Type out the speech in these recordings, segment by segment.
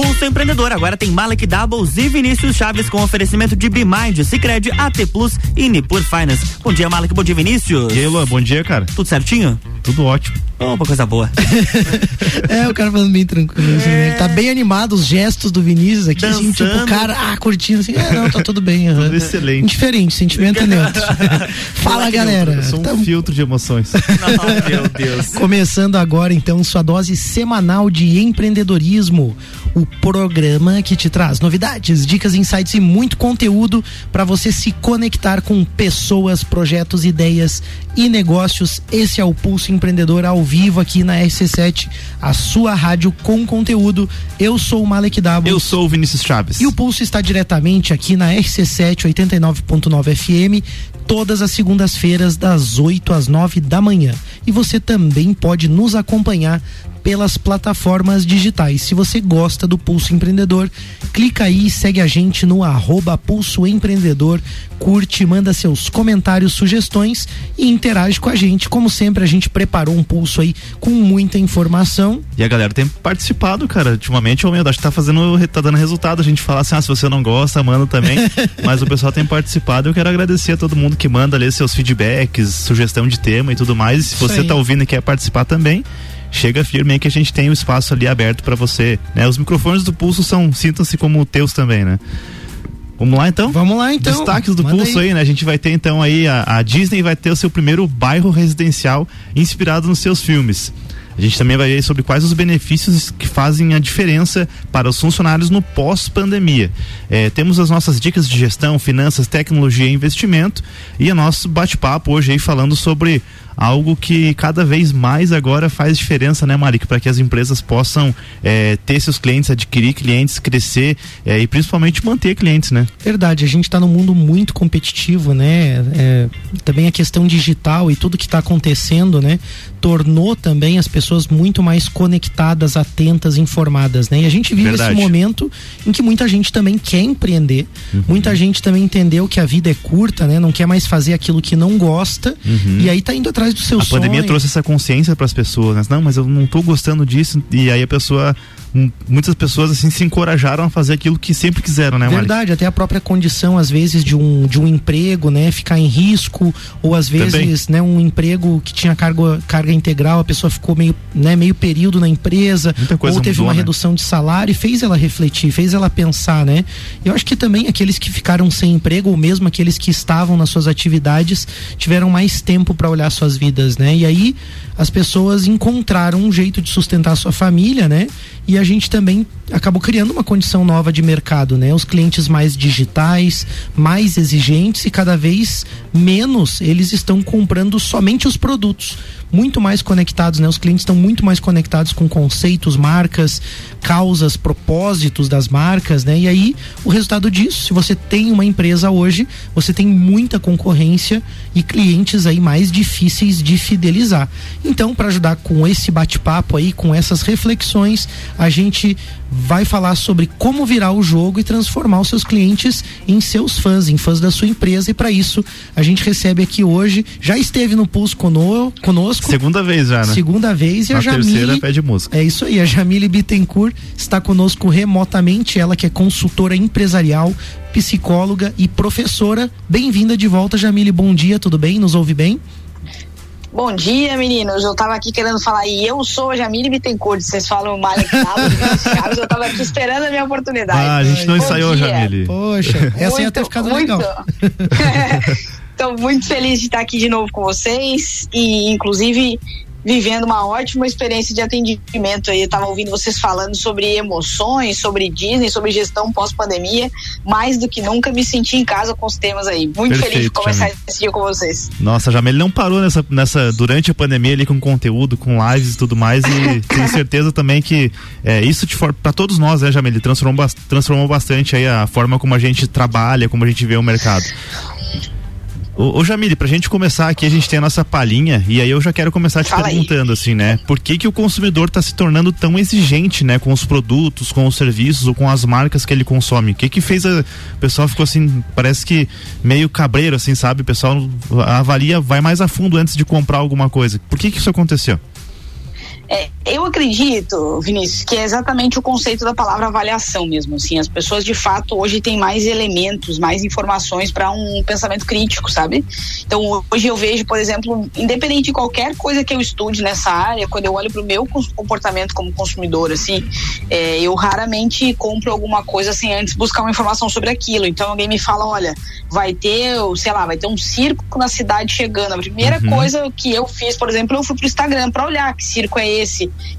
Pulso Empreendedor agora tem Malek Doubles e Vinícius Chaves com oferecimento de Bimind, Cicred, AT Plus e Nipur Finance. Bom dia, Malek. Bom dia, Vinícius. E aí, Luan, bom dia, cara. Tudo certinho? Tudo ótimo. Opa, coisa boa. é, o cara falando bem tranquilo. Assim, né? Tá bem animado os gestos do Vinícius aqui, assim, tipo, o cara, ah, curtindo assim, é, não, tá tudo bem. Uhum. Tudo excelente. Indiferente, sentimento é neutro. Fala, galera. Eu sou um tá... filtro de emoções. Não, meu Deus. Começando agora, então, sua dose semanal de empreendedorismo. O programa que te traz novidades, dicas, insights e muito conteúdo para você se conectar com pessoas, projetos, ideias e negócios. Esse é o Pulso Empreendedor ao vivo aqui na RC7, a sua rádio com conteúdo. Eu sou o Malek Dabo. Eu sou o Vinícius Chaves. E o Pulso está diretamente aqui na RC7 89.9 FM, todas as segundas-feiras, das 8 às 9 da manhã. E você também pode nos acompanhar pelas plataformas digitais. Se você gosta do Pulso Empreendedor, clica aí e segue a gente no arroba Pulso Empreendedor, curte, manda seus comentários, sugestões e interage com a gente. Como sempre, a gente preparou um pulso aí com muita informação. E a galera tem participado, cara. Ultimamente, o meu acho que tá fazendo, tá dando resultado. A gente fala assim, ah, se você não gosta, manda também. Mas o pessoal tem participado. Eu quero agradecer a todo mundo que manda ali seus feedbacks, sugestão de tema e tudo mais. Se você tá ouvindo e quer participar também, chega firme aí que a gente tem o um espaço ali aberto para você. Né? Os microfones do Pulso são, sintam-se como teus também, né? Vamos lá então? Vamos lá então. Destaques do Pulso aí. aí. né? A gente vai ter então aí, a, a Disney vai ter o seu primeiro bairro residencial inspirado nos seus filmes. A gente também vai ver sobre quais os benefícios que fazem a diferença para os funcionários no pós-pandemia. É, temos as nossas dicas de gestão, finanças, tecnologia e investimento e o nosso bate-papo hoje aí falando sobre algo que cada vez mais agora faz diferença, né, Marico, para que as empresas possam é, ter seus clientes, adquirir clientes, crescer é, e principalmente manter clientes, né? Verdade, a gente está num mundo muito competitivo, né? É, também a questão digital e tudo que está acontecendo, né? Tornou também as pessoas muito mais conectadas, atentas, informadas, né? E a gente vive Verdade. esse momento em que muita gente também quer empreender, uhum. muita gente também entendeu que a vida é curta, né? Não quer mais fazer aquilo que não gosta uhum. e aí tá indo atrás do seu a sonho. A pandemia trouxe essa consciência para as pessoas, né? Não, mas eu não tô gostando disso. E aí a pessoa muitas pessoas assim se encorajaram a fazer aquilo que sempre quiseram, né, Verdade, até a própria condição às vezes de um, de um emprego, né, ficar em risco ou às vezes, Também. né, um emprego que tinha carga, carga integral, a pessoa ficou meio, né, meio período na empresa ou teve mudou, uma né? redução de salário e fez ela refletir, fez ela pensar, né? Eu acho que também aqueles que ficaram sem emprego ou mesmo aqueles que estavam nas suas atividades tiveram mais tempo para olhar suas vidas, né? E aí as pessoas encontraram um jeito de sustentar a sua família, né? E a gente também acabou criando uma condição nova de mercado, né? Os clientes mais digitais, mais exigentes e cada vez menos eles estão comprando somente os produtos, muito mais conectados, né? Os clientes estão muito mais conectados com conceitos, marcas, causas, propósitos das marcas, né? E aí o resultado disso, se você tem uma empresa hoje, você tem muita concorrência e clientes aí mais difíceis de fidelizar. Então, para ajudar com esse bate-papo aí, com essas reflexões, a gente vai falar sobre como virar o jogo e transformar os seus clientes em seus fãs, em fãs da sua empresa. E para isso, a gente recebe aqui hoje, já esteve no Pulso conosco. Segunda vez já, né? Segunda vez e a, a Jamile. terceira pede música. É isso aí, a Jamile Bittencourt está conosco remotamente, ela que é consultora empresarial, psicóloga e professora. Bem-vinda de volta, Jamile. Bom dia, tudo bem? Nos ouve bem? Bom dia, meninos. Eu tava aqui querendo falar, e eu sou a Jamile Bittencourt. Vocês falam Malek Chaves, eu tava aqui esperando a minha oportunidade. Ah, a gente não Bom ensaiou, dia. Jamile. Poxa, essa muito, ia ter ficado muito. legal. Estou muito feliz de estar aqui de novo com vocês e, inclusive, vivendo uma ótima experiência de atendimento aí. Eu tava ouvindo vocês falando sobre emoções, sobre Disney, sobre gestão pós-pandemia. Mais do que nunca me senti em casa com os temas aí. Muito Perfeito, feliz de conversar Jamil. esse dia com vocês. Nossa, Jamel, não parou nessa, nessa durante a pandemia ali com conteúdo, com lives e tudo mais. E tenho certeza também que é, isso para todos nós, né, Jamel? Transformou, transformou bastante aí a forma como a gente trabalha, como a gente vê o mercado. Ô, ô Jamile, pra gente começar aqui, a gente tem a nossa palhinha, e aí eu já quero começar te Fala perguntando, aí. assim, né? Por que que o consumidor tá se tornando tão exigente, né? Com os produtos, com os serviços ou com as marcas que ele consome? O que que fez a... O pessoal ficou assim, parece que meio cabreiro, assim, sabe? O pessoal avalia, vai mais a fundo antes de comprar alguma coisa. Por que que isso aconteceu? É, eu acredito, Vinícius, que é exatamente o conceito da palavra avaliação mesmo. Assim, as pessoas de fato hoje têm mais elementos, mais informações para um pensamento crítico, sabe? Então hoje eu vejo, por exemplo, independente de qualquer coisa que eu estude nessa área, quando eu olho para o meu comportamento como consumidor, assim, é, eu raramente compro alguma coisa sem antes buscar uma informação sobre aquilo. Então alguém me fala, olha, vai ter, sei lá, vai ter um circo na cidade chegando. A primeira uhum. coisa que eu fiz, por exemplo, eu fui pro Instagram para olhar que circo é esse,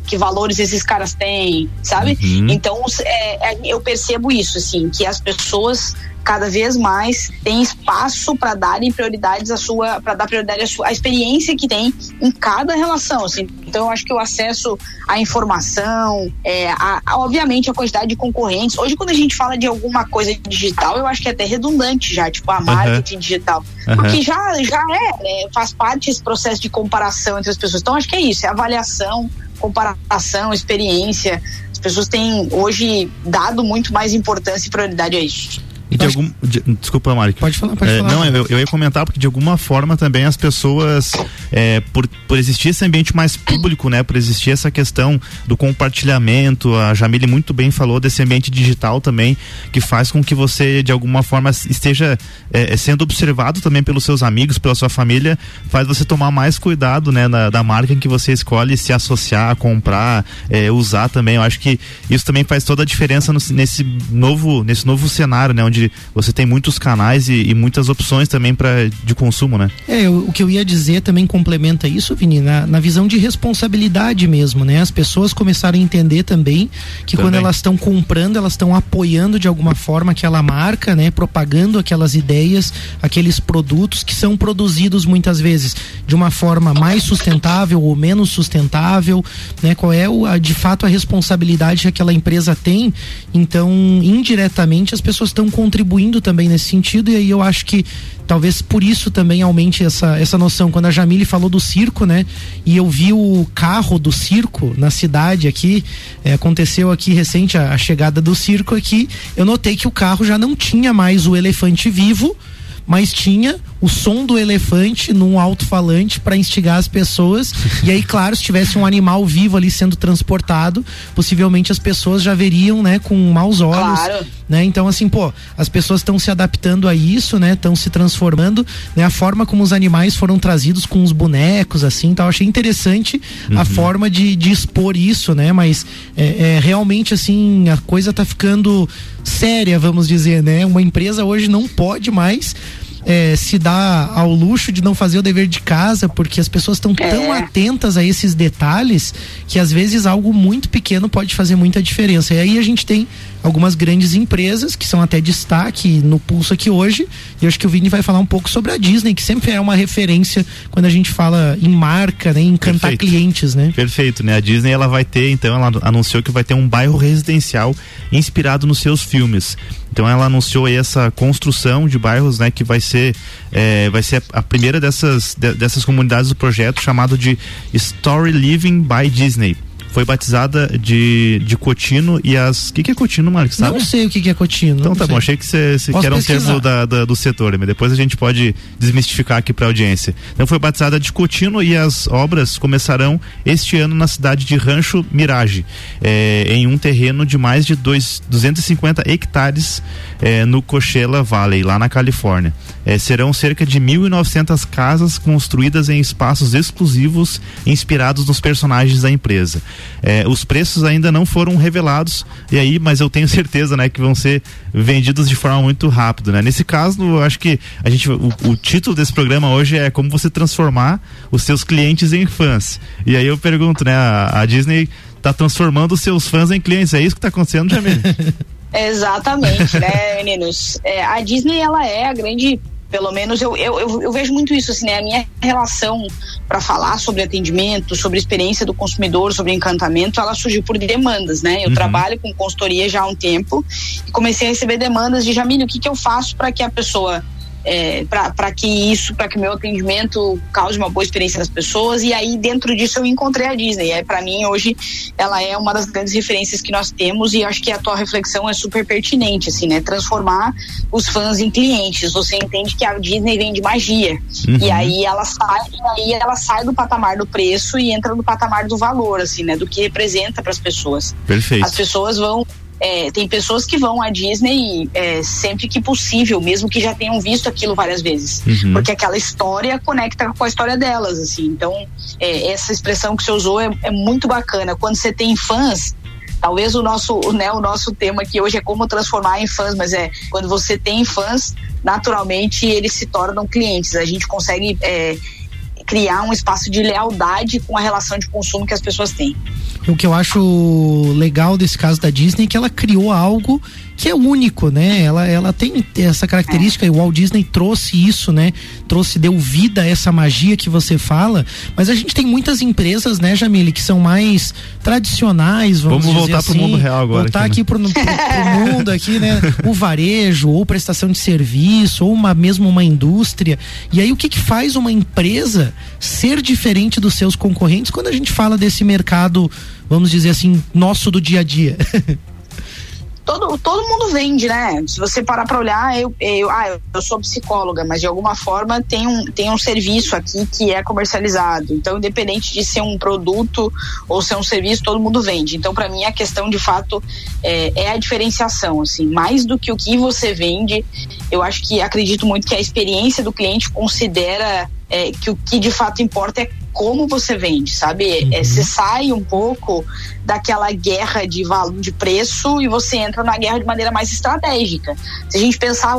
que valores esses caras têm, sabe? Uhum. Então é, é, eu percebo isso, assim, que as pessoas cada vez mais tem espaço para darem prioridades à sua, para dar prioridade à sua à experiência que tem em cada relação. Assim. Então, eu acho que o acesso à informação, é, a, a, obviamente a quantidade de concorrentes. Hoje, quando a gente fala de alguma coisa digital, eu acho que é até redundante já, tipo a marketing uhum. digital, uhum. porque já já é, né, faz parte esse processo de comparação entre as pessoas. Então, acho que é isso, é avaliação, comparação, experiência. As pessoas têm hoje dado muito mais importância e prioridade a isso. E de algum, de, desculpa, Mário. Pode falar, pode é, falar. Não, eu, eu, ia comentar porque de alguma forma também as pessoas, é, por, por existir esse ambiente mais público, né, por existir essa questão do compartilhamento, a Jamile muito bem falou desse ambiente digital também, que faz com que você de alguma forma esteja é, sendo observado também pelos seus amigos, pela sua família, faz você tomar mais cuidado, né, na, da marca em que você escolhe se associar, comprar, é, usar também. Eu acho que isso também faz toda a diferença no, nesse novo, nesse novo cenário, né, onde onde você tem muitos canais e, e muitas opções também para de consumo, né? É, o, o, que eu ia dizer também complementa isso, Vini, na, na visão de responsabilidade mesmo, né? As pessoas começaram a entender também que também. quando elas estão comprando, elas estão apoiando de alguma forma aquela marca, né? Propagando aquelas ideias, aqueles produtos que são produzidos muitas vezes de uma forma mais sustentável ou menos sustentável, né? Qual é o, a, de fato a responsabilidade que aquela empresa tem? Então, indiretamente as pessoas estão contribuindo também nesse sentido, e aí eu acho que talvez por isso também aumente essa, essa noção. Quando a Jamile falou do circo, né? E eu vi o carro do circo na cidade aqui, é, aconteceu aqui recente a, a chegada do circo aqui, eu notei que o carro já não tinha mais o elefante vivo, mas tinha o som do elefante num alto-falante para instigar as pessoas. e aí, claro, se tivesse um animal vivo ali sendo transportado, possivelmente as pessoas já veriam, né, com maus olhos. Claro. Né? Então, assim, pô, as pessoas estão se adaptando a isso, né? Estão se transformando, né? A forma como os animais foram trazidos com os bonecos, assim, então achei interessante uhum. a forma de, de expor isso, né? Mas é, é, realmente, assim, a coisa tá ficando séria, vamos dizer, né? Uma empresa hoje não pode mais é, se dá ao luxo de não fazer o dever de casa, porque as pessoas estão é. tão atentas a esses detalhes que às vezes algo muito pequeno pode fazer muita diferença. E aí a gente tem algumas grandes empresas que são até destaque no pulso aqui hoje. E acho que o Vini vai falar um pouco sobre a Disney, que sempre é uma referência quando a gente fala em marca, né, em encantar clientes, né? Perfeito, né? A Disney ela vai ter, então ela anunciou que vai ter um bairro residencial inspirado nos seus filmes. Então ela anunciou essa construção de bairros, né, que vai ser é, vai ser a primeira dessas de, dessas comunidades do projeto chamado de Story Living by Disney foi batizada de, de Cotino e as. O que, que é Cotino, Marcos? Sabe? Não sei o que, que é Cotino. Então tá sei. bom, achei que, cê, cê que era um termo da, da, do setor, mas depois a gente pode desmistificar aqui para a audiência. Então foi batizada de Cotino e as obras começarão este ano na cidade de Rancho Mirage, é, em um terreno de mais de dois, 250 hectares é, no Coachella Valley, lá na Califórnia. É, serão cerca de 1.900 casas construídas em espaços exclusivos inspirados nos personagens da empresa. É, os preços ainda não foram revelados e aí, mas eu tenho certeza, né, que vão ser vendidos de forma muito rápida, né? Nesse caso, eu acho que a gente, o, o título desse programa hoje é como você transformar os seus clientes em fãs. E aí eu pergunto, né, a, a Disney está transformando os seus fãs em clientes. É isso que está acontecendo, Jamil? Exatamente, né, meninos? É, a Disney, ela é a grande pelo menos eu, eu, eu, eu, vejo muito isso, assim, né? A minha relação para falar sobre atendimento, sobre experiência do consumidor, sobre encantamento, ela surgiu por demandas, né? Eu uhum. trabalho com consultoria já há um tempo e comecei a receber demandas de Jamílio, o que, que eu faço para que a pessoa é, para que isso, para que meu atendimento cause uma boa experiência nas pessoas. E aí, dentro disso, eu encontrei a Disney. É, para mim, hoje, ela é uma das grandes referências que nós temos e acho que a tua reflexão é super pertinente, assim, né? Transformar os fãs em clientes. Você entende que a Disney vem de magia. Uhum. E aí ela sai, aí ela sai do patamar do preço e entra no patamar do valor, assim, né? Do que representa para as pessoas. Perfeito. As pessoas vão é, tem pessoas que vão à Disney é, sempre que possível, mesmo que já tenham visto aquilo várias vezes, uhum. porque aquela história conecta com a história delas, assim. Então, é, essa expressão que você usou é, é muito bacana. Quando você tem fãs, talvez o nosso, né, o nosso tema aqui hoje é como transformar em fãs, mas é quando você tem fãs, naturalmente eles se tornam clientes. A gente consegue é, criar um espaço de lealdade com a relação de consumo que as pessoas têm. O que eu acho legal desse caso da Disney é que ela criou algo que é único, né? Ela, ela tem essa característica, e o Walt Disney trouxe isso, né? Trouxe, deu vida a essa magia que você fala, mas a gente tem muitas empresas, né, Jamile, que são mais tradicionais, vamos, vamos voltar assim, pro mundo real agora. Voltar aqui, aqui né? pro, pro, pro mundo aqui, né? O varejo, ou prestação de serviço, ou uma, mesmo uma indústria. E aí o que que faz uma empresa ser diferente dos seus concorrentes quando a gente fala desse mercado, vamos dizer assim, nosso do dia a dia? todo, todo mundo vende, né? Se você parar para olhar, eu, eu, ah, eu sou psicóloga, mas de alguma forma tem um, tem um serviço aqui que é comercializado. Então, independente de ser um produto ou ser um serviço, todo mundo vende. Então, para mim, a questão de fato é, é, a diferenciação, assim, mais do que o que você vende. Eu acho que acredito muito que a experiência do cliente considera é, que o que de fato importa é como você vende, sabe? É, uhum. É, você sai um pouco daquela guerra de valor de preço e você entra na guerra de maneira mais estratégica. Se a gente pensar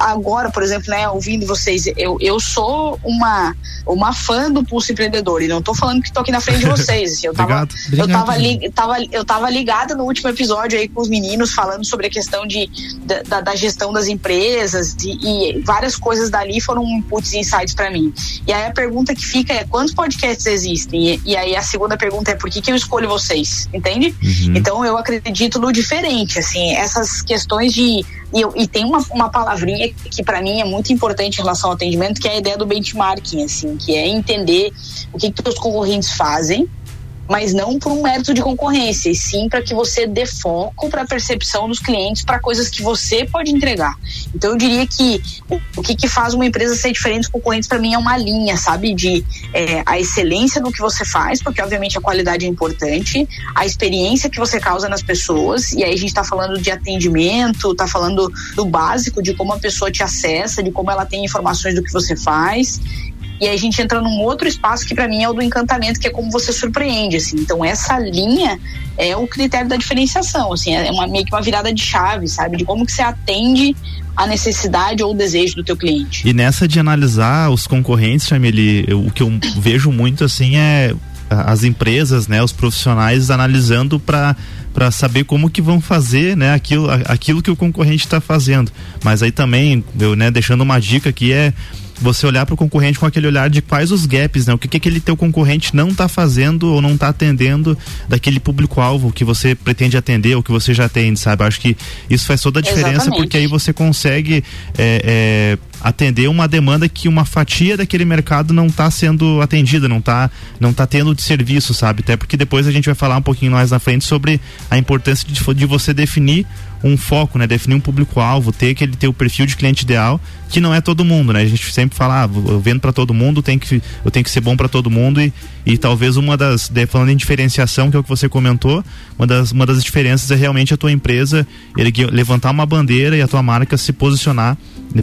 agora, por exemplo, né, ouvindo vocês, eu, eu sou uma, uma fã do Pulso Empreendedor e não estou falando que estou aqui na frente de vocês. Assim, eu, tava, obrigado, obrigado. eu, tava li, tava, eu tava ligada no último episódio aí com os meninos falando sobre a questão de, da, da gestão das empresas e, e, várias coisas dali foram inputs e insights para mim. E aí a pergunta que fica é quantos podcasts existem? E, e aí a segunda pergunta é por que, que eu escolho vocês? Entende? Uhum. Então eu acredito no diferente, assim, essas questões de. E, e tem uma, uma palavrinha que para mim é muito importante em relação ao atendimento, que é a ideia do benchmarking, assim, que é entender o que, que os concorrentes fazem mas não por um mérito de concorrência, e sim para que você dê foco para a percepção dos clientes para coisas que você pode entregar. Então eu diria que o, que, que, faz uma empresa ser diferente dos concorrentes para mim é uma linha, sabe, de é, a excelência no que você faz, porque obviamente a qualidade é importante, a experiência que você causa nas pessoas, e aí a gente está falando de atendimento, está falando do básico, de como a pessoa te acessa, de como ela tem informações do que você faz, e aí a gente entra num outro espaço que para mim é o do encantamento, que é como você surpreende, assim. Então essa linha é o critério da diferenciação, assim, é uma meio que uma virada de chave, sabe? De como que você atende a necessidade ou o desejo do teu cliente. E nessa de analisar os concorrentes, Chameli, o que eu vejo muito assim é as empresas, né, os profissionais analisando para para saber como que vão fazer, né, aquilo, aquilo que o concorrente está fazendo. Mas aí também, eu, né, deixando uma dica aqui é você olhar para o concorrente com aquele olhar de quais os gaps, né? O que, que aquele teu concorrente não está fazendo ou não está atendendo daquele público-alvo que você pretende atender ou que você já atende, sabe? Acho que isso faz toda a diferença Exatamente. porque aí você consegue é, é, atender uma demanda que uma fatia daquele mercado não está sendo atendida, não está não tá tendo de serviço, sabe? Até porque depois a gente vai falar um pouquinho mais na frente sobre a importância de, de você definir um foco, né? Definir um público-alvo, ter aquele teu perfil de cliente ideal, que não é todo mundo, né? A gente sempre fala, ah, eu vendo para todo mundo, tem que, eu tenho que ser bom para todo mundo e, e talvez uma das, falando em diferenciação, que é o que você comentou, uma das, uma das diferenças é realmente a tua empresa ele, levantar uma bandeira e a tua marca se posicionar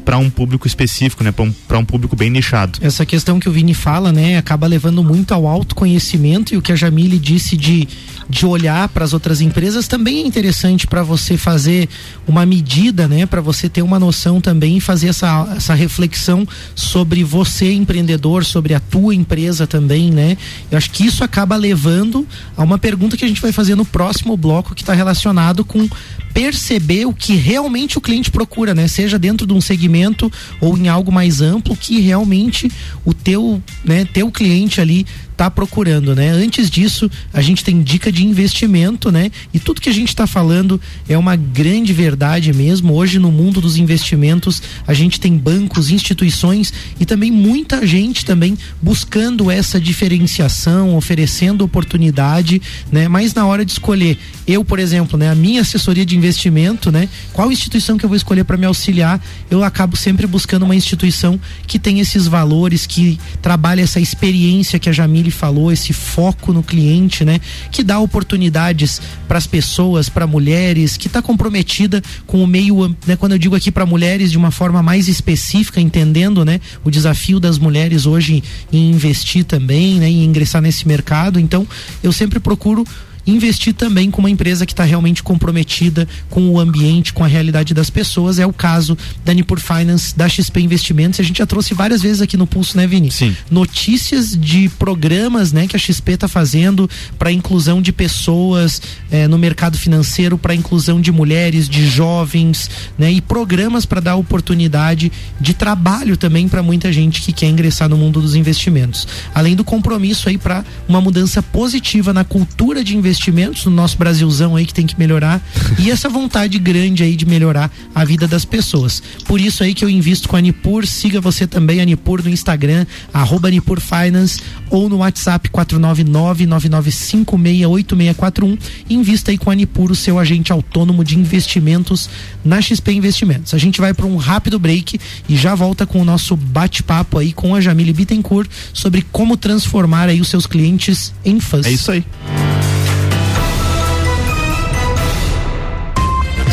para um público específico, né? Para um, um público bem nichado. Essa questão que o Vini fala, né? Acaba levando muito ao autoconhecimento e o que a Jamile disse de, de olhar para as outras empresas também é interessante para você fazer uma medida, né? Para você ter uma noção também e fazer essa, essa reflexão sobre você empreendedor, sobre a tua empresa também, né? Eu acho que isso acaba levando a uma pergunta que a gente vai fazer no próximo bloco que está relacionado com perceber o que realmente o cliente procura, né? Seja dentro de um segmento ou em algo mais amplo que realmente o teu, né, teu cliente ali está procurando, né? Antes disso, a gente tem dica de investimento, né? E tudo que a gente está falando é uma grande verdade mesmo. Hoje no mundo dos investimentos, a gente tem bancos, instituições e também muita gente também buscando essa diferenciação, oferecendo oportunidade, né? Mas na hora de escolher, eu, por exemplo, né, a minha assessoria de investimento, né? Qual instituição que eu vou escolher para me auxiliar? Eu acabo sempre buscando uma instituição que tem esses valores, que trabalha essa experiência que a Jamile falou, esse foco no cliente, né? Que dá oportunidades para as pessoas, para mulheres, que está comprometida com o meio, né? Quando eu digo aqui para mulheres de uma forma mais específica, entendendo, né? O desafio das mulheres hoje em investir também, né? Em ingressar nesse mercado. Então, eu sempre procuro investir também com uma empresa que está realmente comprometida com o ambiente, com a realidade das pessoas. É o caso da Nipur Finance, da XP Investimentos. A gente já trouxe várias vezes aqui no Pulso, né, Vini? Sim. Notícias de programas, né, que a XP está fazendo para inclusão de pessoas eh, no mercado financeiro, para inclusão de mulheres, de jovens, né, e programas para dar oportunidade de trabalho também para muita gente que quer ingressar no mundo dos investimentos. Além do compromisso aí para uma mudança positiva na cultura de investimento investimentos no nosso Brasilzão aí que tem que melhorar e essa vontade grande aí de melhorar a vida das pessoas. Por isso aí que eu invisto com a Nipur, siga você também a Nipur no Instagram, arroba Nipur Finance ou no WhatsApp 499-9956-8641 invista aí com a Nipur, o seu agente autônomo de investimentos na XP Investimentos. A gente vai para um rápido break e já volta com o nosso bate-papo aí com a Jamile Bittencourt sobre como transformar aí os seus clientes em fãs. É isso aí.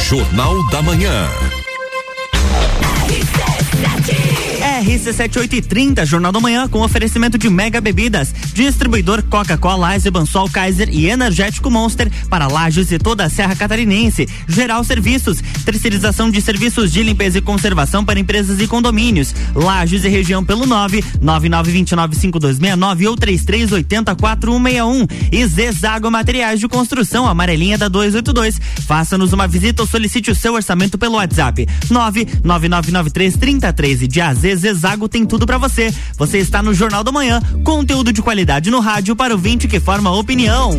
Jornal da Manhã. RC7830, Jornal da Manhã, com oferecimento de Mega Bebidas, distribuidor Coca-Cola, Eisenbansol, Kaiser e Energético Monster para Lages e toda a Serra Catarinense. Geral Serviços, terceirização de serviços de limpeza e conservação para empresas e condomínios. Lages e região pelo 9 99295269 ou 33804161. E Zezago Materiais de Construção, amarelinha da 282. Faça-nos uma visita ou solicite o seu orçamento pelo WhatsApp 999933013 de AZ Zezago tem tudo para você. Você está no Jornal da Manhã, conteúdo de qualidade no rádio para o vinte que forma opinião.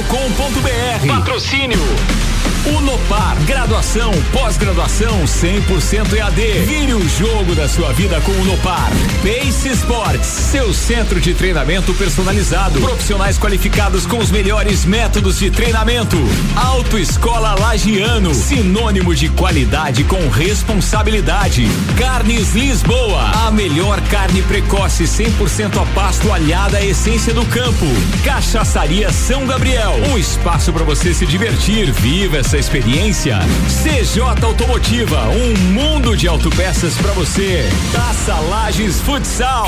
rc7.com.br. Patrocínio Unopar, graduação, pós-graduação 100% EAD. Vire o jogo da sua vida com Unopar. Pace Sports, seu centro de treinamento personalizado. Profissionais qualificados com os melhores métodos de treinamento. Autoescola Lagiano, sinônimo de qualidade com responsabilidade. Carnes Lisboa, a melhor carne precoce 100% a pasto alhada à essência do campo. Cachaçaria São Gabriel, um espaço para você se divertir. Viva essa experiência. CJ Automotiva, um mundo de autopeças para você. Taça Lages Futsal.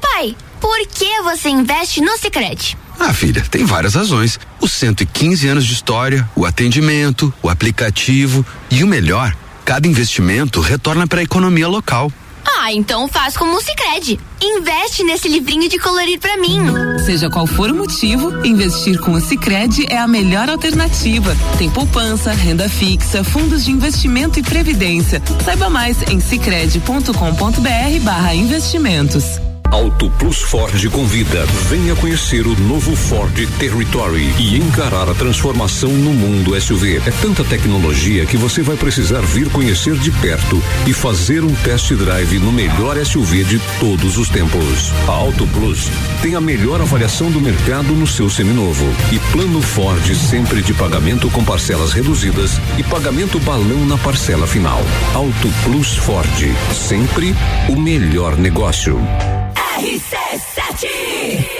Pai, por que você investe no Sicredi? Ah, filha, tem várias razões. Os 115 anos de história, o atendimento, o aplicativo e o melhor, cada investimento retorna para a economia local. Ah, então faz como o Sicredi. Investe nesse livrinho de colorir para mim. Seja qual for o motivo, investir com o Sicredi é a melhor alternativa. Tem poupança, renda fixa, fundos de investimento e previdência. Saiba mais em sicredi.com.br/barra investimentos. Auto Plus Ford convida. Venha conhecer o novo Ford Territory e encarar a transformação no mundo SUV. É tanta tecnologia que você vai precisar vir conhecer de perto e fazer um test drive no melhor SUV de todos os tempos. A Auto Plus tem a melhor avaliação do mercado no seu seminovo e plano Ford sempre de pagamento com parcelas reduzidas e pagamento balão na parcela final. Auto Plus Ford, sempre o melhor negócio. RC7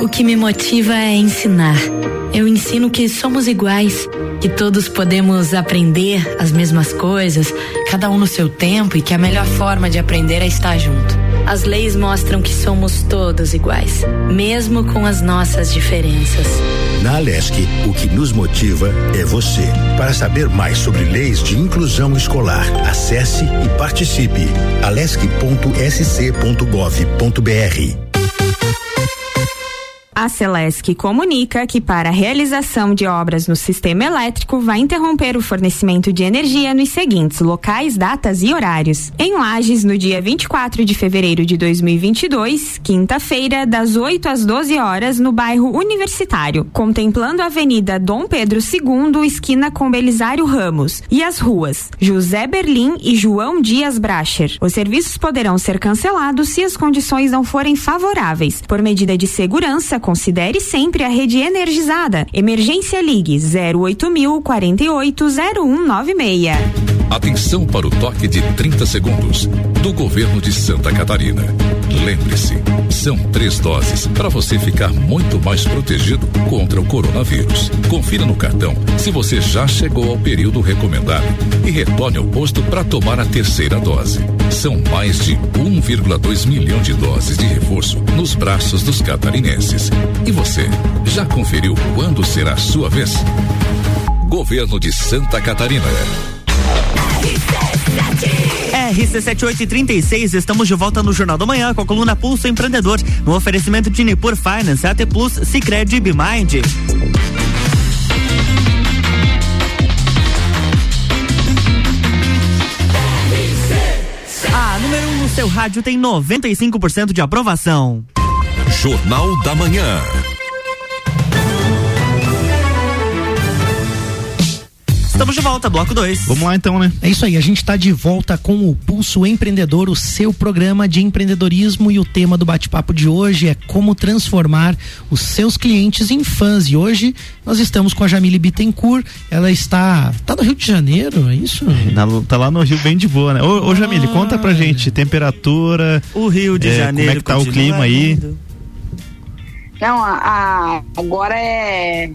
O que me motiva é ensinar. Eu ensino que somos iguais que todos podemos aprender as mesmas coisas, cada um no seu tempo e que a melhor forma de aprender é estar junto. As leis mostram que somos todos iguais, mesmo com as nossas diferenças. Na Alesc, o que nos motiva é você. Para saber mais sobre leis de inclusão escolar, acesse e participe. alesc.sc.gov.br a Celesc comunica que para a realização de obras no sistema elétrico vai interromper o fornecimento de energia nos seguintes locais, datas e horários. Em Lages, no dia 24 de fevereiro de 2022, quinta-feira, das 8 às 12 horas, no bairro Universitário, contemplando a Avenida Dom Pedro II, esquina com Belisário Ramos, e as ruas José Berlim e João Dias Bracher. Os serviços poderão ser cancelados se as condições não forem favoráveis. Por medida de segurança, considere sempre a rede energizada. Emergência Ligue 08000 480196. Atenção para o toque de 30 segundos do governo de Santa Catarina. Lembre-se, são três doses para você ficar muito mais protegido contra o coronavírus. Confira no cartão se você já chegou ao período recomendado e retorne ao posto para tomar a terceira dose. São mais de 1,2 milhão de doses de reforço nos braços dos catarinenses. E você, já conferiu quando será a sua vez? Governo de Santa Catarina. RC7836, estamos de volta no Jornal da Manhã com a coluna Pulso Empreendedor, no oferecimento de Nipur Finance, AT Plus, Cicred e Bimind. A número 1 um no seu rádio tem 95% de aprovação. Jornal da Manhã. Estamos de volta, bloco 2. Vamos lá então, né? É isso aí, a gente está de volta com o Pulso Empreendedor, o seu programa de empreendedorismo e o tema do bate-papo de hoje é como transformar os seus clientes em fãs. E hoje nós estamos com a Jamile Bittencourt, ela está tá no Rio de Janeiro, é isso? Na, tá lá no Rio bem de boa, né? Ô, ô Jamile, conta pra gente, temperatura. O Rio de é, Janeiro. Como é que tá o clima aí? Não, a, a, agora é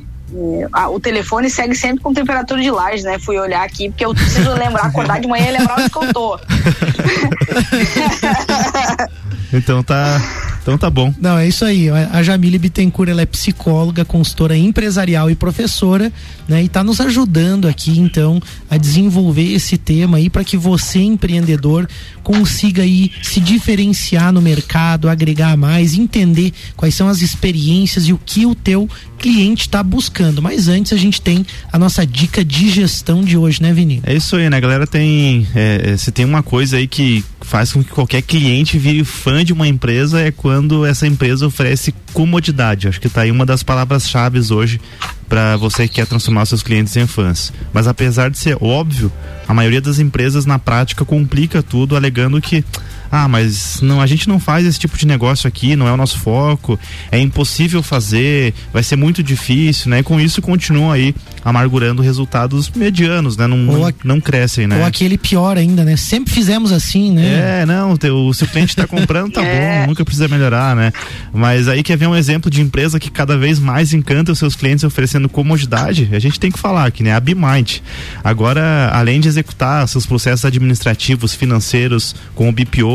a, o telefone segue sempre com temperatura de laje, né? Fui olhar aqui, porque eu preciso lembrar, acordar de manhã e lembrar onde que eu tô. então tá. Então tá bom. Não, é isso aí. A Jamile Bittencourt, ela é psicóloga, consultora empresarial e professora, né? E tá nos ajudando aqui, então, a desenvolver esse tema aí para que você, empreendedor, consiga aí se diferenciar no mercado, agregar mais, entender quais são as experiências e o que o teu cliente está buscando. Mas antes a gente tem a nossa dica de gestão de hoje, né, Vini? É isso aí, né, galera? Tem. É, é, você tem uma coisa aí que faz com que qualquer cliente vire fã de uma empresa é quando essa empresa oferece comodidade. Acho que tá aí uma das palavras-chave hoje para você que quer transformar seus clientes em fãs. Mas apesar de ser óbvio, a maioria das empresas na prática complica tudo alegando que ah, mas não, a gente não faz esse tipo de negócio aqui, não é o nosso foco, é impossível fazer, vai ser muito difícil, né? E com isso continuam aí amargurando resultados medianos, né? Não, não, não, crescem, né? Ou aquele pior ainda, né? Sempre fizemos assim, né? É, não, o, se o cliente está comprando, tá é. bom, nunca precisa melhorar, né? Mas aí quer ver um exemplo de empresa que cada vez mais encanta os seus clientes oferecendo comodidade, a gente tem que falar aqui, né? A BeMind. Agora, além de executar seus processos administrativos, financeiros com o BPO,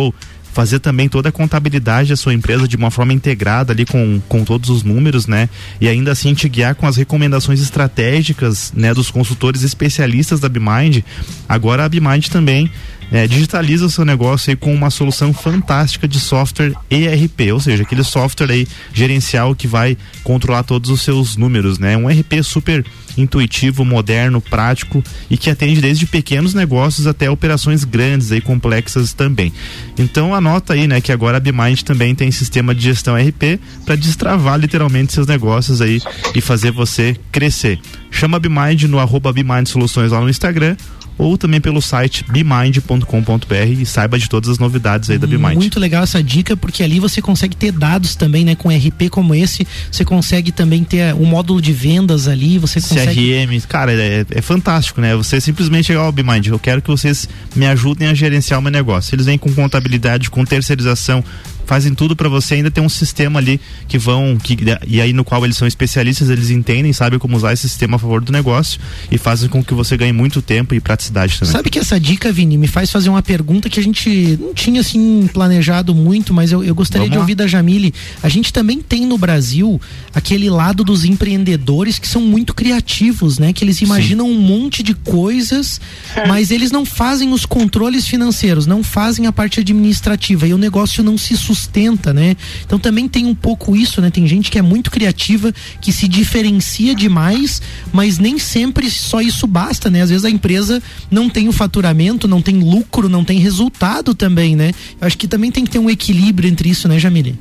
fazer também toda a contabilidade da sua empresa de uma forma integrada ali com, com todos os números, né? E ainda assim te guiar com as recomendações estratégicas, né, dos consultores especialistas da BMind. Agora a BMind também é, digitaliza o seu negócio aí com uma solução fantástica de software ERP, ou seja, aquele software aí gerencial que vai controlar todos os seus números, né? Um ERP super intuitivo, moderno, prático e que atende desde pequenos negócios até operações grandes e complexas também. Então anota aí, né, que agora a BMind também tem sistema de gestão RP para destravar literalmente seus negócios aí e fazer você crescer. Chama a BMind no arroba Soluções lá no Instagram ou também pelo site bmind.com.br e saiba de todas as novidades aí da Bmind. Muito legal essa dica, porque ali você consegue ter dados também, né? Com RP como esse, você consegue também ter um módulo de vendas ali, você consegue... CRM, cara, é, é fantástico, né? Você simplesmente chegar, ó, oh, Bmind, eu quero que vocês me ajudem a gerenciar o meu negócio. Eles vêm com contabilidade, com terceirização, fazem tudo para você ainda ter um sistema ali que vão que e aí no qual eles são especialistas eles entendem sabem como usar esse sistema a favor do negócio e fazem com que você ganhe muito tempo e praticidade também sabe que essa dica Vini me faz fazer uma pergunta que a gente não tinha assim planejado muito mas eu, eu gostaria Vamos de lá. ouvir da Jamile a gente também tem no Brasil aquele lado dos empreendedores que são muito criativos né que eles imaginam Sim. um monte de coisas é. mas eles não fazem os controles financeiros não fazem a parte administrativa e o negócio não se sustenta sustenta, né? Então também tem um pouco isso, né? Tem gente que é muito criativa, que se diferencia demais, mas nem sempre só isso basta, né? Às vezes a empresa não tem o faturamento, não tem lucro, não tem resultado também, né? Eu acho que também tem que ter um equilíbrio entre isso, né, Jamile?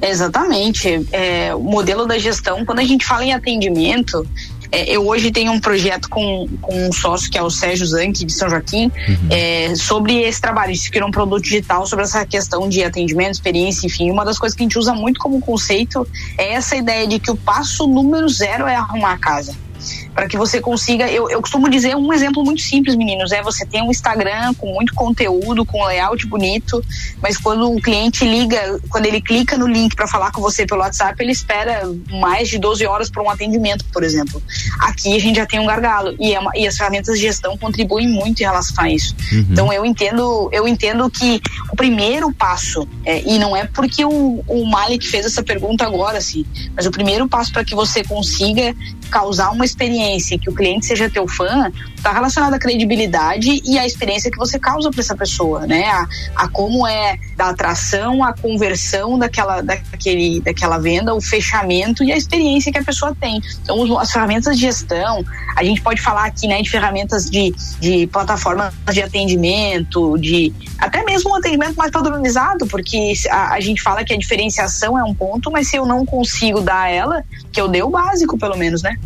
Exatamente. É, o modelo da gestão, quando a gente fala em atendimento, é, eu hoje tenho um projeto com, com um sócio que é o Sérgio Zanck de São Joaquim uhum. é, sobre esse trabalho. Isso que é um produto digital sobre essa questão de atendimento, experiência, enfim. Uma das coisas que a gente usa muito como conceito é essa ideia de que o passo número zero é arrumar a casa para que você consiga. Eu, eu costumo dizer um exemplo muito simples, meninos: é você tem um Instagram com muito conteúdo, com layout bonito, mas quando um cliente liga, quando ele clica no link para falar com você pelo WhatsApp, ele espera mais de 12 horas para um atendimento, por exemplo. Aqui a gente já tem um gargalo e, é uma, e as ferramentas de gestão contribuem muito em relação a isso. Uhum. Então eu entendo, eu entendo que o primeiro passo, é, e não é porque o, o Malik fez essa pergunta agora, assim, mas o primeiro passo para que você consiga causar uma experiência que o cliente seja teu fã, está relacionado à credibilidade e à experiência que você causa para essa pessoa, né? A, a, como é da atração, a conversão daquela, daquele, daquela venda, o fechamento e a experiência que a pessoa tem. Então, as ferramentas de gestão, a gente pode falar aqui, né, de ferramentas de, de plataformas de atendimento, de até mesmo um atendimento mais padronizado, porque a, a gente fala que a diferenciação é um ponto, mas se eu não consigo dar ela, que eu dei o básico, pelo menos, né?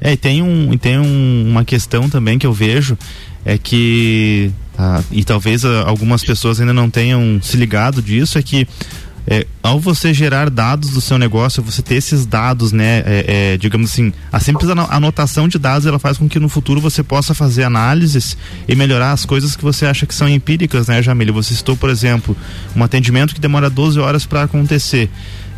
É, e tem, um, tem um, uma questão também que eu vejo, é que, ah, e talvez ah, algumas pessoas ainda não tenham se ligado disso, é que é, ao você gerar dados do seu negócio, você ter esses dados, né, é, é, digamos assim, a simples anotação de dados ela faz com que no futuro você possa fazer análises e melhorar as coisas que você acha que são empíricas, né, Jamile? Você citou, por exemplo, um atendimento que demora 12 horas para acontecer.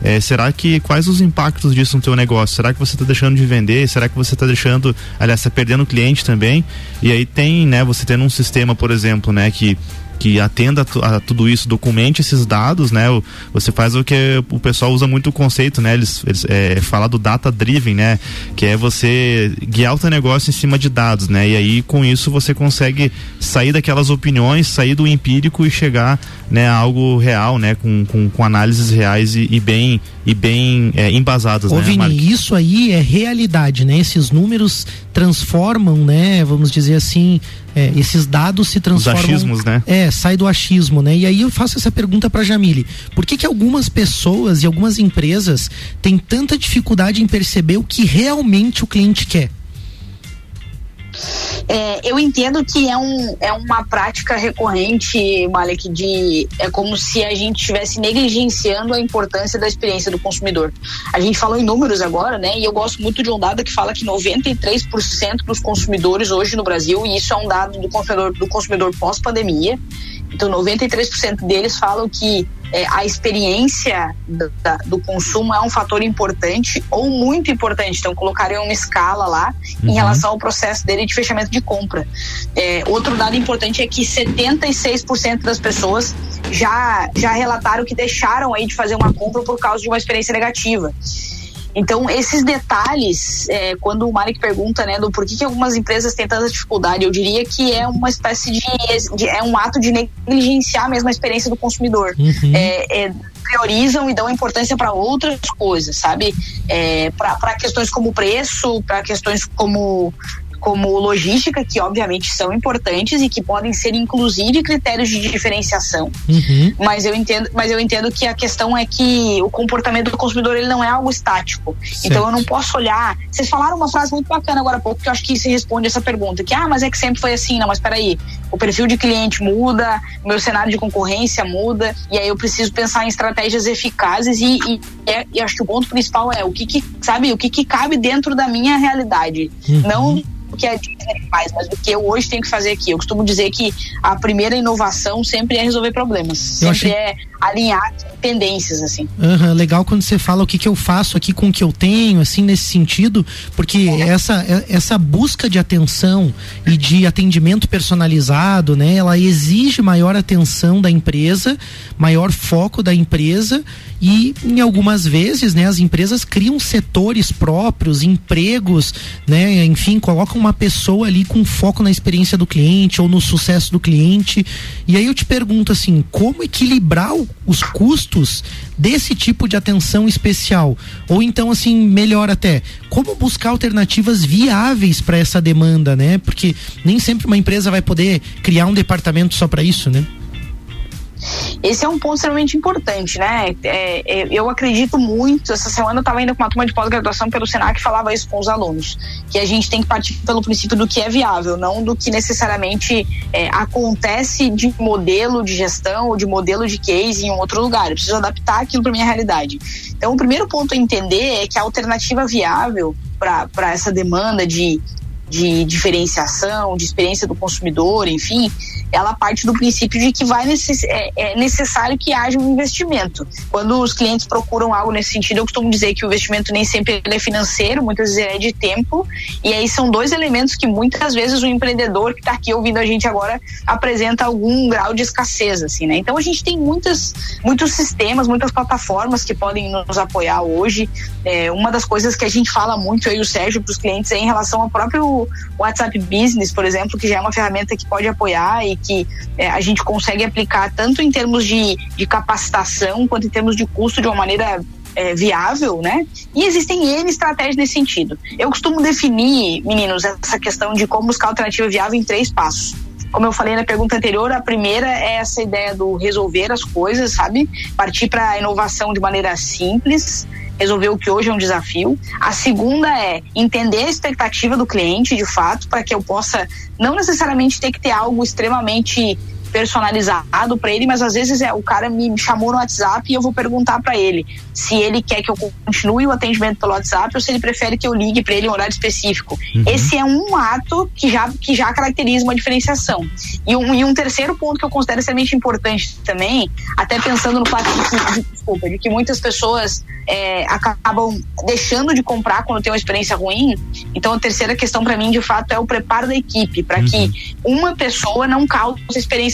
É, será que quais os impactos disso no teu negócio? Será que você está deixando de vender? Será que você está deixando, aliás, está perdendo cliente também? E aí tem, né? Você tendo um sistema, por exemplo, né, que que atenda a, tudo isso, documente esses dados, né? Você faz o que o pessoal usa muito o conceito, né? Eles, eles é, fala do data driven, né? Que é você guiar o teu negócio em cima de dados, né? E aí com isso você consegue sair daquelas opiniões, sair do empírico e chegar, né, a algo real, né? Com, com, com análises reais e, e bem e bem é, embasadas, Ô, né? Vini, isso aí é realidade, né? Esses números transformam, né? Vamos dizer assim, é, esses dados se transformam. Os achismos, né? É, sai do achismo, né? E aí eu faço essa pergunta para Jamile: por que que algumas pessoas e algumas empresas têm tanta dificuldade em perceber o que realmente o cliente quer? É, eu entendo que é, um, é uma prática recorrente, Malek, de é como se a gente estivesse negligenciando a importância da experiência do consumidor. A gente falou em números agora, né? E eu gosto muito de um dado que fala que 93% dos consumidores hoje no Brasil, e isso é um dado do consumidor, do consumidor pós-pandemia, então 93% deles falam que é, a experiência do, da, do consumo é um fator importante ou muito importante. Então, colocaria uma escala lá uhum. em relação ao processo dele de fechamento de compra. É, outro dado importante é que 76% das pessoas já, já relataram que deixaram aí de fazer uma compra por causa de uma experiência negativa. Então, esses detalhes, é, quando o Malik pergunta, né, do porquê que algumas empresas têm tanta dificuldade, eu diria que é uma espécie de, de é um ato de negligenciar mesmo a experiência do consumidor. Uhum. É, é, priorizam e dão importância para outras coisas, sabe? É, para questões como preço, para questões como como logística, que obviamente são importantes e que podem ser inclusive critérios de diferenciação. Uhum. Mas eu entendo, mas eu entendo que a questão é que o comportamento do consumidor ele não é algo estático. Certo. Então eu não posso olhar. Vocês falaram uma frase muito bacana agora há pouco que eu acho que se responde essa pergunta, que ah, mas é que sempre foi assim, não, mas peraí, o perfil de cliente muda, o meu cenário de concorrência muda, e aí eu preciso pensar em estratégias eficazes e, e, é, e acho que o ponto principal é o que, que sabe, o que, que cabe dentro da minha realidade. Uhum. Não o que a Disney faz, mas o que eu hoje tenho que fazer aqui. Eu costumo dizer que a primeira inovação sempre é resolver problemas, sempre achei... é alinhar tendências, assim. Uhum, legal quando você fala o que, que eu faço aqui com o que eu tenho, assim, nesse sentido, porque é. essa, essa busca de atenção e de atendimento personalizado, né, ela exige maior atenção da empresa, maior foco da empresa e em algumas vezes, né, as empresas criam setores próprios, empregos, né, enfim, colocam uma pessoa ali com foco na experiência do cliente ou no sucesso do cliente. E aí eu te pergunto assim, como equilibrar os custos desse tipo de atenção especial? Ou então, assim, melhor até, como buscar alternativas viáveis para essa demanda, né? Porque nem sempre uma empresa vai poder criar um departamento só para isso, né? Esse é um ponto extremamente importante, né? É, é, eu acredito muito. Essa semana eu estava indo com uma turma de pós-graduação pelo Senac que falava isso com os alunos, que a gente tem que partir pelo princípio do que é viável, não do que necessariamente é, acontece de modelo de gestão ou de modelo de case em um outro lugar. Eu preciso adaptar aquilo para minha realidade. Então, o primeiro ponto a entender é que a alternativa viável para essa demanda de de diferenciação, de experiência do consumidor, enfim, ela parte do princípio de que vai necess, é, é, necessário que haja um investimento. Quando os clientes procuram algo nesse sentido, eu costumo dizer que o investimento nem sempre é financeiro, muitas vezes é de tempo, e aí são dois elementos que muitas vezes o empreendedor que está aqui ouvindo a gente agora apresenta algum grau de escassez, assim, né? Então a gente tem muitas, muitos sistemas, muitas plataformas que podem nos apoiar hoje. É, uma das coisas que a gente fala muito aí o Sérgio para os clientes é em relação ao próprio WhatsApp Business, por exemplo, que já é uma ferramenta que pode apoiar e que é, a gente consegue aplicar tanto em termos de, de capacitação quanto em termos de custo de uma maneira é, viável, né? E existem N estratégias nesse sentido. Eu costumo definir, meninos, essa questão de como buscar alternativa viável em três passos. Como eu falei na pergunta anterior, a primeira é essa ideia do resolver as coisas, sabe? Partir para a inovação de maneira simples, resolver o que hoje é um desafio. A segunda é entender a expectativa do cliente, de fato, para que eu possa não necessariamente ter que ter algo extremamente personalizado para ele, mas às vezes é o cara me chamou no WhatsApp e eu vou perguntar para ele se ele quer que eu continue o atendimento pelo WhatsApp ou se ele prefere que eu ligue para ele em um horário específico. Uhum. Esse é um ato que já, que já caracteriza uma diferenciação. E um, e um terceiro ponto que eu considero extremamente importante também, até pensando no fato de desculpa, de que muitas pessoas é, acabam deixando de comprar quando tem uma experiência ruim. Então a terceira questão para mim de fato é o preparo da equipe para uhum. que uma pessoa não cause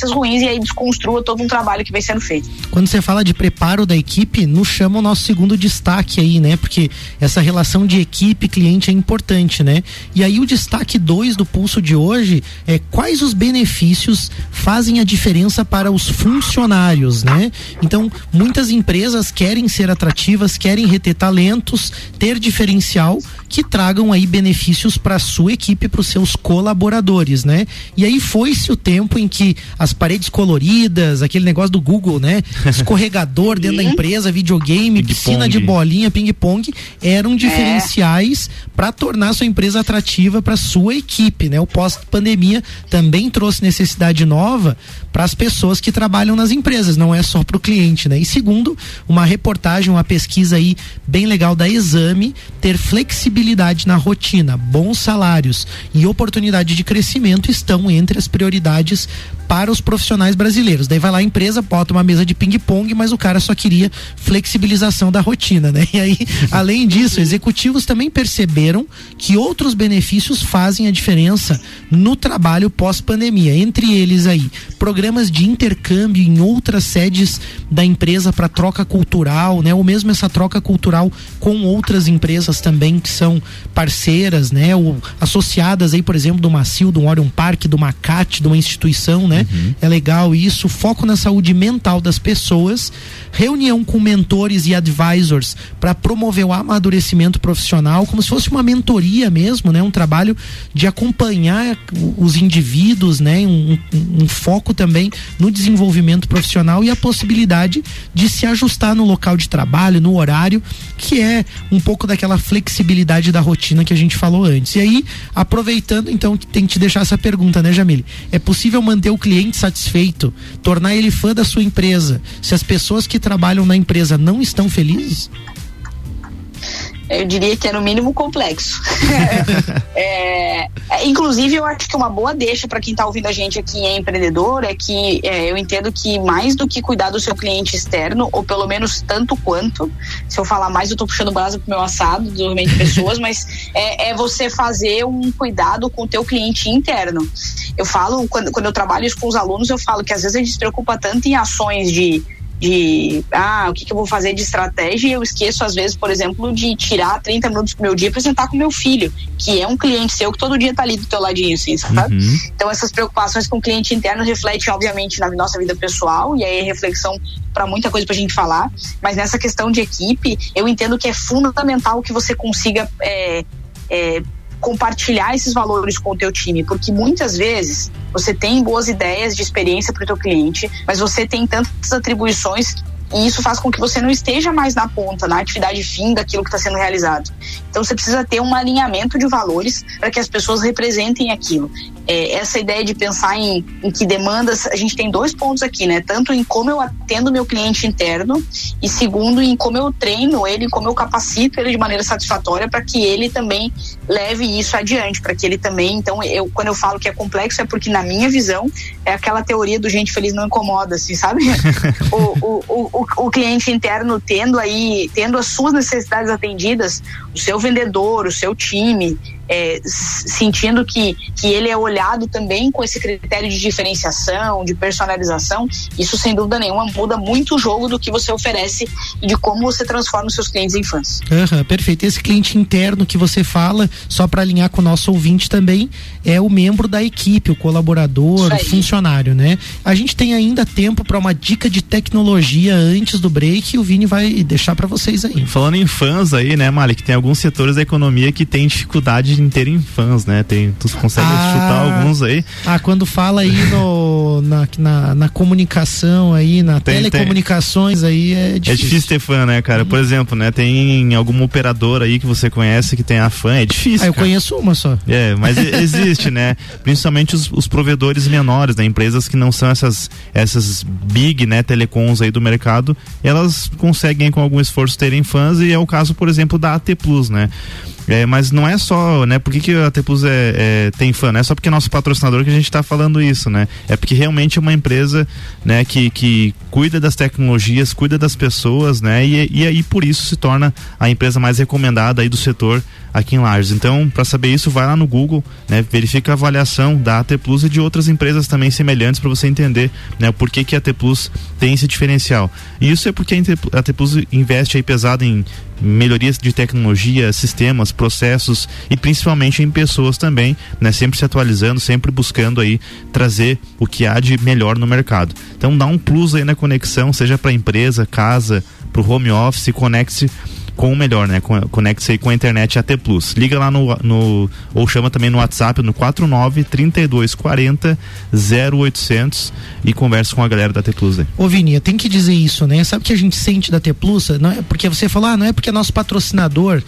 experiências ruins e aí desconstrua todo um trabalho que vem sendo feito. Quando você fala de preparo da equipe, nos chama o nosso segundo destaque aí, né? Porque essa relação de equipe-cliente é importante, né? E aí o destaque 2 do pulso de hoje é quais os benefícios fazem a diferença para os funcionários, né? Então, muitas empresas querem ser atrativas, querem reter talentos, ter diferencial que tragam aí benefícios para sua equipe, para os seus colaboradores, né? E aí foi-se o tempo em que as paredes coloridas, aquele negócio do Google, né? Escorregador dentro da empresa, videogame, piscina de bolinha, ping-pong, eram diferenciais é. para tornar sua empresa atrativa para sua equipe, né? O pós-pandemia também trouxe necessidade nova para as pessoas que trabalham nas empresas, não é só para o cliente, né? E segundo, uma reportagem, uma pesquisa aí bem legal da Exame, ter flexibilidade na rotina, bons salários e oportunidade de crescimento estão entre as prioridades para os profissionais brasileiros. Daí vai lá a empresa, bota uma mesa de ping-pong, mas o cara só queria flexibilização da rotina, né? E aí, além disso, executivos também perceberam que outros benefícios fazem a diferença no trabalho pós-pandemia. Entre eles aí, programas de intercâmbio em outras sedes da empresa para troca cultural, né? Ou mesmo essa troca cultural com outras empresas também que são parceiras, né? Ou associadas aí, por exemplo, do Macio, do Orion Park, do Macate, de uma instituição, né? Uhum. É legal isso, foco na saúde mental das pessoas, reunião com mentores e advisors para promover o amadurecimento profissional, como se fosse uma mentoria mesmo, né? Um trabalho de acompanhar os indivíduos, né? Um, um, um foco também no desenvolvimento profissional e a possibilidade de se ajustar no local de trabalho, no horário, que é um pouco daquela flexibilidade da rotina que a gente falou antes. E aí, aproveitando, então, tem que te deixar essa pergunta, né, Jamile? É possível manter o cliente satisfeito, tornar ele fã da sua empresa, se as pessoas que trabalham na empresa não estão felizes? Eu diria que é no mínimo complexo. é, é, inclusive, eu acho que uma boa deixa para quem está ouvindo a gente aqui é empreendedor é que é, eu entendo que mais do que cuidar do seu cliente externo, ou pelo menos tanto quanto, se eu falar mais, eu estou puxando brasa pro meu assado, do desenvolvimento de pessoas, mas é, é, você fazer um cuidado com o teu cliente interno. Eu falo, quando, quando eu trabalho isso com os alunos, eu falo que às vezes a gente se preocupa tanto em ações de de ah, o que, que, eu vou fazer de estratégia e eu esqueço, às vezes, por exemplo, de tirar 30 minutos do meu dia para sentar com meu filho, que é um cliente seu que todo dia está ali do teu ladinho, assim, sabe? Uhum. Então essas preocupações com o cliente interno refletem, obviamente, na nossa vida pessoal, e aí é reflexão para muita coisa para a gente falar, mas nessa questão de equipe, eu entendo que é fundamental que você consiga é, é, compartilhar esses valores com o teu time, porque muitas vezes você tem boas ideias de experiência para o teu cliente, mas você tem tantas atribuições e isso faz com que você não esteja mais na ponta, na atividade fim daquilo que está sendo realizado. Então você precisa ter um alinhamento de valores para que as pessoas representem aquilo. É, essa ideia de pensar em, em que demandas, a gente tem dois pontos aqui, né? Tanto em como eu atendo meu cliente interno e segundo em como eu treino ele, como eu capacito ele de maneira satisfatória para que ele também leve isso adiante, para que ele também, então eu quando eu falo que é complexo é porque na minha visão é aquela teoria do gente feliz não incomoda, assim, sabe? o, o, o, o, o cliente interno tendo aí, tendo as suas necessidades atendidas, o seu vendedor, o seu time, é, sentindo que, que ele é olhado também com esse critério de diferenciação, de personalização, isso sem dúvida nenhuma muda muito o jogo do que você oferece e de como você transforma os seus clientes em fãs. Uhum, perfeito. Esse cliente interno que você fala, só para alinhar com o nosso ouvinte também, é o membro da equipe, o colaborador, o funcionário, né? A gente tem ainda tempo para uma dica de tecnologia antes do break e o Vini vai deixar para vocês aí. Falando em fãs aí, né, Malik, tem alguns setores da economia que tem dificuldade terem fãs, né? Tem, tu consegue ah, chutar alguns aí. Ah, quando fala aí no, na, na, na comunicação aí, na tem, telecomunicações tem. aí é difícil. É difícil ter fã, né, cara? Por exemplo, né? Tem alguma operadora aí que você conhece que tem a fã, é difícil. Ah, eu cara. conheço uma só. É, mas existe, né? Principalmente os, os provedores menores, né? Empresas que não são essas, essas big, né, telecoms aí do mercado, elas conseguem com algum esforço terem fãs e é o caso, por exemplo, da AT Plus, né? É, mas não é só, né? Por que, que a Tepus é, é, tem fã? Não é só porque é nosso patrocinador que a gente está falando isso, né? É porque realmente é uma empresa, né, que, que cuida das tecnologias, cuida das pessoas, né? E, e aí por isso se torna a empresa mais recomendada aí do setor aqui em Lages. Então, para saber isso, vai lá no Google, né? Verifica a avaliação da AT Plus e de outras empresas também semelhantes para você entender, né? Por que, que a AT Plus tem esse diferencial. E isso é porque a AT Plus investe aí pesado em melhorias de tecnologia, sistemas, processos e principalmente em pessoas também, né? Sempre se atualizando, sempre buscando aí trazer o que há de melhor no mercado. Então dá um plus aí na conexão, seja para empresa, casa, para o home office, conecte com o melhor, né? Conecte-se aí com a internet AT Plus. Liga lá no, no ou chama também no WhatsApp no 49 3240 0800 e converse com a galera da T Plus aí. Ô Vini, tem que dizer isso, né? Sabe o que a gente sente da T Plus? Não é porque você falou, ah, não é porque é nosso patrocinador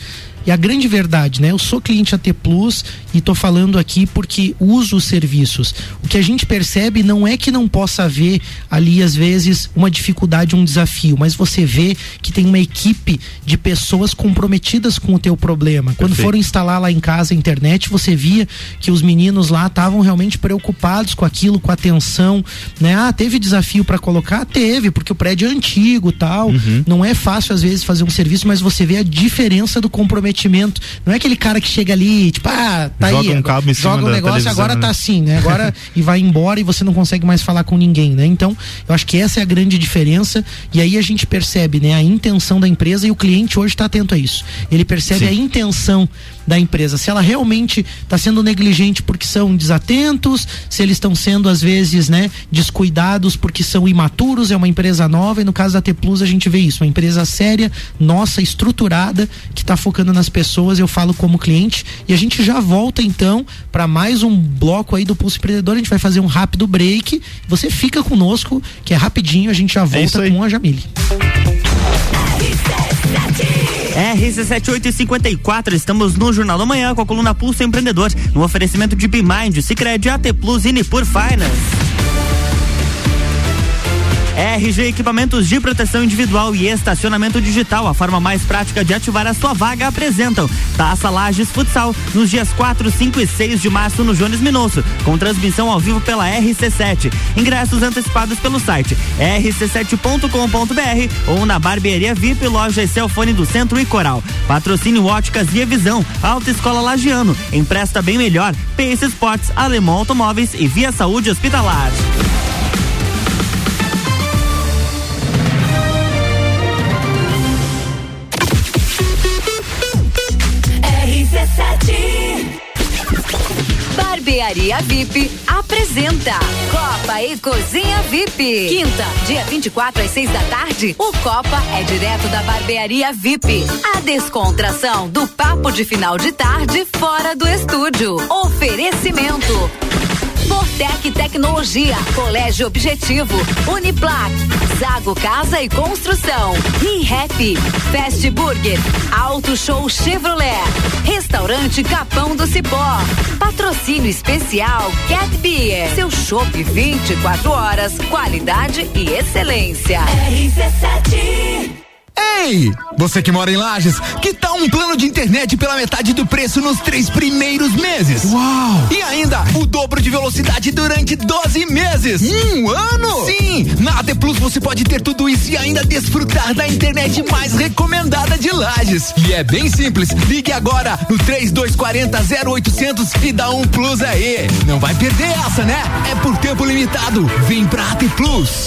e a grande verdade, né? Eu sou cliente AT Plus e tô falando aqui porque uso os serviços. O que a gente percebe não é que não possa haver ali, às vezes, uma dificuldade, um desafio, mas você vê que tem uma equipe de pessoas comprometidas com o teu problema. Quando Perfeito. foram instalar lá em casa a internet, você via que os meninos lá estavam realmente preocupados com aquilo, com a atenção, né? Ah, teve desafio para colocar? Teve, porque o prédio é antigo tal. Uhum. Não é fácil, às vezes, fazer um serviço, mas você vê a diferença do comprometimento comprometimento. Não é aquele cara que chega ali, tipo, ah, tá joga aí. Um cabo em cima joga um negócio, agora né? tá assim, né? Agora e vai embora e você não consegue mais falar com ninguém, né? Então, eu acho que essa é a grande diferença. E aí a gente percebe, né, a intenção da empresa e o cliente hoje está atento a isso. Ele percebe Sim. a intenção da empresa. Se ela realmente está sendo negligente porque são desatentos, se eles estão sendo às vezes, né, descuidados porque são imaturos, é uma empresa nova e no caso da T Plus a gente vê isso, uma empresa séria, nossa, estruturada, que está focando nas pessoas, eu falo como cliente e a gente já volta então para mais um bloco aí do Pulso Empreendedor, a gente vai fazer um rápido break, você fica conosco, que é rapidinho, a gente já é volta é com a Jamile. RC7854, estamos no Jornal da Manhã com a coluna Pulso Empreendedor, no oferecimento de Bimind, Cicred, AT Plus e Nipur Finance. RG Equipamentos de Proteção Individual e Estacionamento Digital, a forma mais prática de ativar a sua vaga, apresentam Taça Lages Futsal, nos dias 4, 5 e 6 de março no Jones Minosso, com transmissão ao vivo pela RC7. Ingressos antecipados pelo site rc7.com.br ou na Barbearia VIP, loja e Celfone do Centro e Coral. Patrocínio Óticas Via Visão, Alta Escola Lagiano, Empresta Bem Melhor, Pace Sports, Alemão Automóveis e Via Saúde Hospitalar. Barbearia VIP apresenta Copa e Cozinha VIP. Quinta, dia 24 às 6 da tarde, o Copa é direto da Barbearia VIP. A descontração do papo de final de tarde fora do estúdio. Oferecimento Fortec Tecnologia, Colégio Objetivo, Uniplac, Zago Casa e Construção, ReHap, Fast Burger, Auto Show Chevrolet, Restaurante Capão do Cipó, Patrocínio Especial Cat Beer, seu chopp 24 horas, qualidade e excelência. RC7 Ei, você que mora em Lages, que tal um plano de internet pela metade do preço nos três primeiros meses? Uau! E ainda o dobro de velocidade durante 12 meses. Um ano? Sim, na AT Plus você pode ter tudo isso e ainda desfrutar da internet mais recomendada de Lages. E é bem simples, ligue agora no 3240 0800 e dá um plus aí. Não vai perder essa, né? É por tempo limitado. Vem pra AT Plus.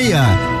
meia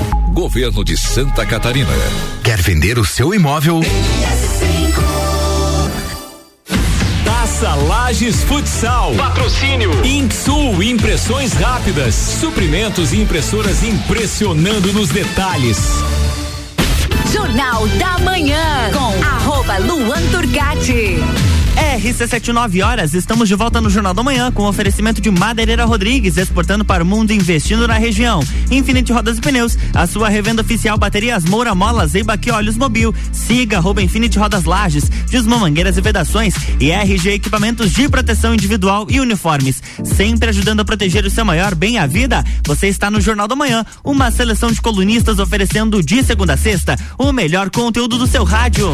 Governo de Santa Catarina. Quer vender o seu imóvel? Taça Lages Futsal. Patrocínio. Insul Impressões Rápidas. Suprimentos e impressoras impressionando nos detalhes. Jornal da Manhã com arroba Luan Turcati. RC79 horas, estamos de volta no Jornal da Manhã com oferecimento de Madeireira Rodrigues, exportando para o mundo investindo na região. Infinite Rodas e Pneus, a sua revenda oficial baterias Moura Molas e Baque Olhos Mobil. Siga arroba Infinite Rodas Lages, Dismo Mangueiras e Vedações e RG Equipamentos de Proteção Individual e Uniformes. Sempre ajudando a proteger o seu maior bem a vida. Você está no Jornal da Manhã, uma seleção de colunistas oferecendo de segunda a sexta o melhor conteúdo do seu rádio.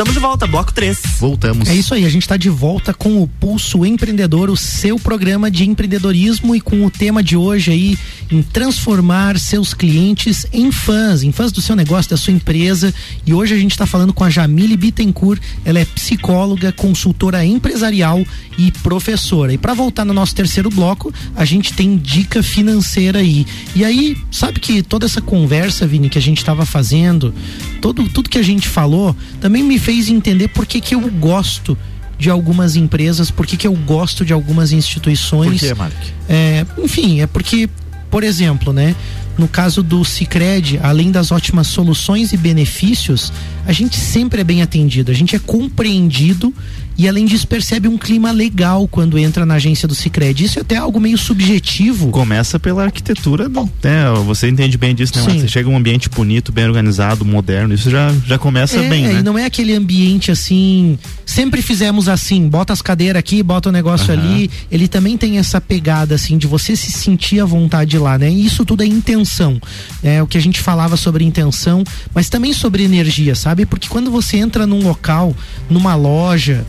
Estamos de volta, bloco 3. Voltamos. É isso aí, a gente está de volta com o Pulso Empreendedor, o seu programa de empreendedorismo e com o tema de hoje aí em transformar seus clientes em fãs, em fãs do seu negócio, da sua empresa. E hoje a gente está falando com a Jamile Bittencourt, ela é psicóloga, consultora empresarial e professora. E para voltar no nosso terceiro bloco, a gente tem dica financeira aí. E aí, sabe que toda essa conversa, Vini, que a gente estava fazendo, todo, tudo que a gente falou, também me fez entender por que, que eu gosto de algumas empresas, por que, que eu gosto de algumas instituições. Por que, Mark? É, enfim, é porque, por exemplo, né? no caso do Cicred, além das ótimas soluções e benefícios, a gente sempre é bem atendido, a gente é compreendido e além disso percebe um clima legal quando entra na agência do Cicred. Isso é até algo meio subjetivo. Começa pela arquitetura, né? Você entende bem disso, né? Você chega um ambiente bonito, bem organizado, moderno, isso já, já começa é, bem, né? E não é aquele ambiente assim, sempre fizemos assim, bota as cadeiras aqui, bota o negócio uhum. ali. Ele também tem essa pegada assim de você se sentir à vontade lá, né? E isso tudo é intenção. É o que a gente falava sobre intenção, mas também sobre energia, sabe? Porque quando você entra num local, numa loja,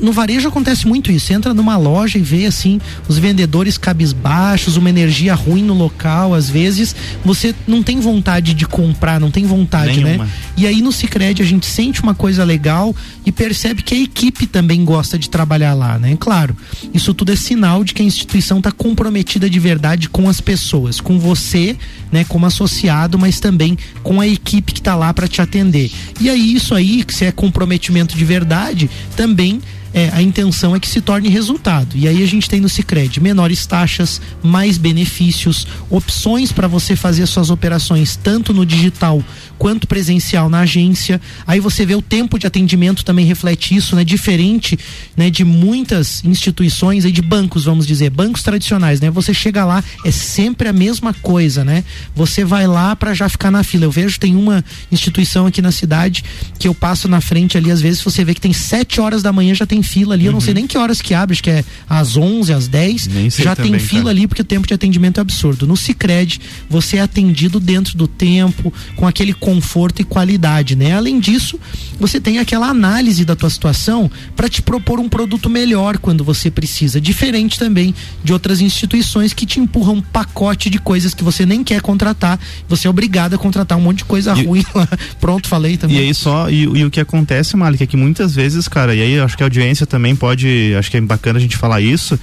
no varejo acontece muito isso. Você entra numa loja e vê assim os vendedores cabisbaixos, uma energia ruim no local, às vezes você não tem vontade de comprar, não tem vontade, né? Nenhuma. né? E aí no Sicredi a gente sente uma coisa legal e percebe que a equipe também gosta de trabalhar lá, né? Claro, isso tudo é sinal de que a instituição está comprometida de verdade com as pessoas, com você, né, como associado, mas também com a equipe que está lá para te atender. E aí isso aí, que se é comprometimento de verdade, também é, a intenção é que se torne resultado. E aí a gente tem no Sicredi menores taxas, mais benefícios, opções para você fazer suas operações tanto no digital quanto presencial na agência. Aí você vê o tempo de atendimento também reflete isso, né? Diferente, né, de muitas instituições aí de bancos, vamos dizer, bancos tradicionais, né? Você chega lá é sempre a mesma coisa, né? Você vai lá para já ficar na fila. Eu vejo tem uma instituição aqui na cidade que eu passo na frente ali às vezes você vê que tem sete horas da manhã já tem fila ali. Eu não sei uhum. nem que horas que abre, acho que é às 11, às 10. Já também, tem fila cara. ali porque o tempo de atendimento é absurdo. No Cicred, você é atendido dentro do tempo, com aquele conforto e qualidade, né? Além disso, você tem aquela análise da tua situação para te propor um produto melhor quando você precisa, diferente também de outras instituições que te empurram um pacote de coisas que você nem quer contratar, você é obrigado a contratar um monte de coisa e, ruim lá. Pronto, falei também. E aí só, e, e o que acontece, Malik, é que muitas vezes, cara, e aí acho que a audiência audiência também pode, acho que é bacana a gente falar isso,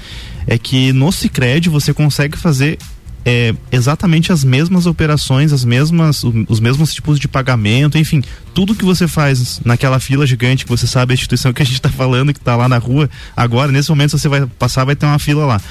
é que no Cicred você consegue fazer é, exatamente as mesmas operações, as mesmas, os mesmos tipos de pagamento, enfim, tudo que você faz naquela fila gigante que você sabe a instituição que a gente está falando, que está lá na rua, agora, nesse momento, você vai passar, vai ter uma fila lá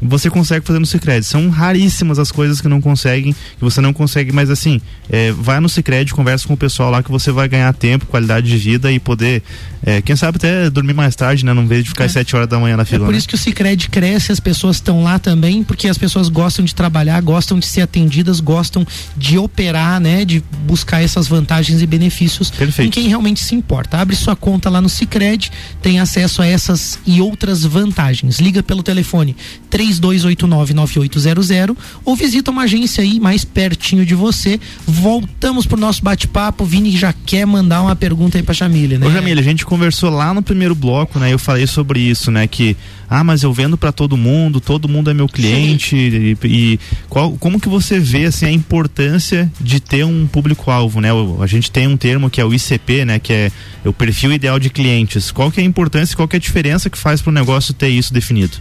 você consegue fazer no Cicred. São raríssimas as coisas que não conseguem, que você não consegue, mas assim, é, vai no Cicred, conversa com o pessoal lá que você vai ganhar tempo, qualidade de vida e poder, é, quem sabe até dormir mais tarde, né? Não vez de ficar às é. 7 horas da manhã na fila. É por né? isso que o Cicred cresce, as pessoas estão lá também, porque as pessoas gostam de trabalhar, gostam de ser atendidas, gostam de operar, né? De buscar essas vantagens e benefícios Perfeito. com quem realmente se importa. Abre sua conta lá no Cicred, tem acesso a essas e outras vantagens. Liga pelo telefone 3 32899800 ou visita uma agência aí mais pertinho de você. Voltamos pro nosso bate-papo. Vini já quer mandar uma pergunta aí pra Jamília, né? Ô Jamília, a gente conversou lá no primeiro bloco, né? Eu falei sobre isso, né? Que, ah, mas eu vendo para todo mundo, todo mundo é meu cliente e, e, qual, como que você vê, assim, a importância de ter um público-alvo, né? A gente tem um termo que é o ICP, né? Que é o perfil ideal de clientes. Qual que é a importância, qual que é a diferença que faz pro negócio ter isso definido?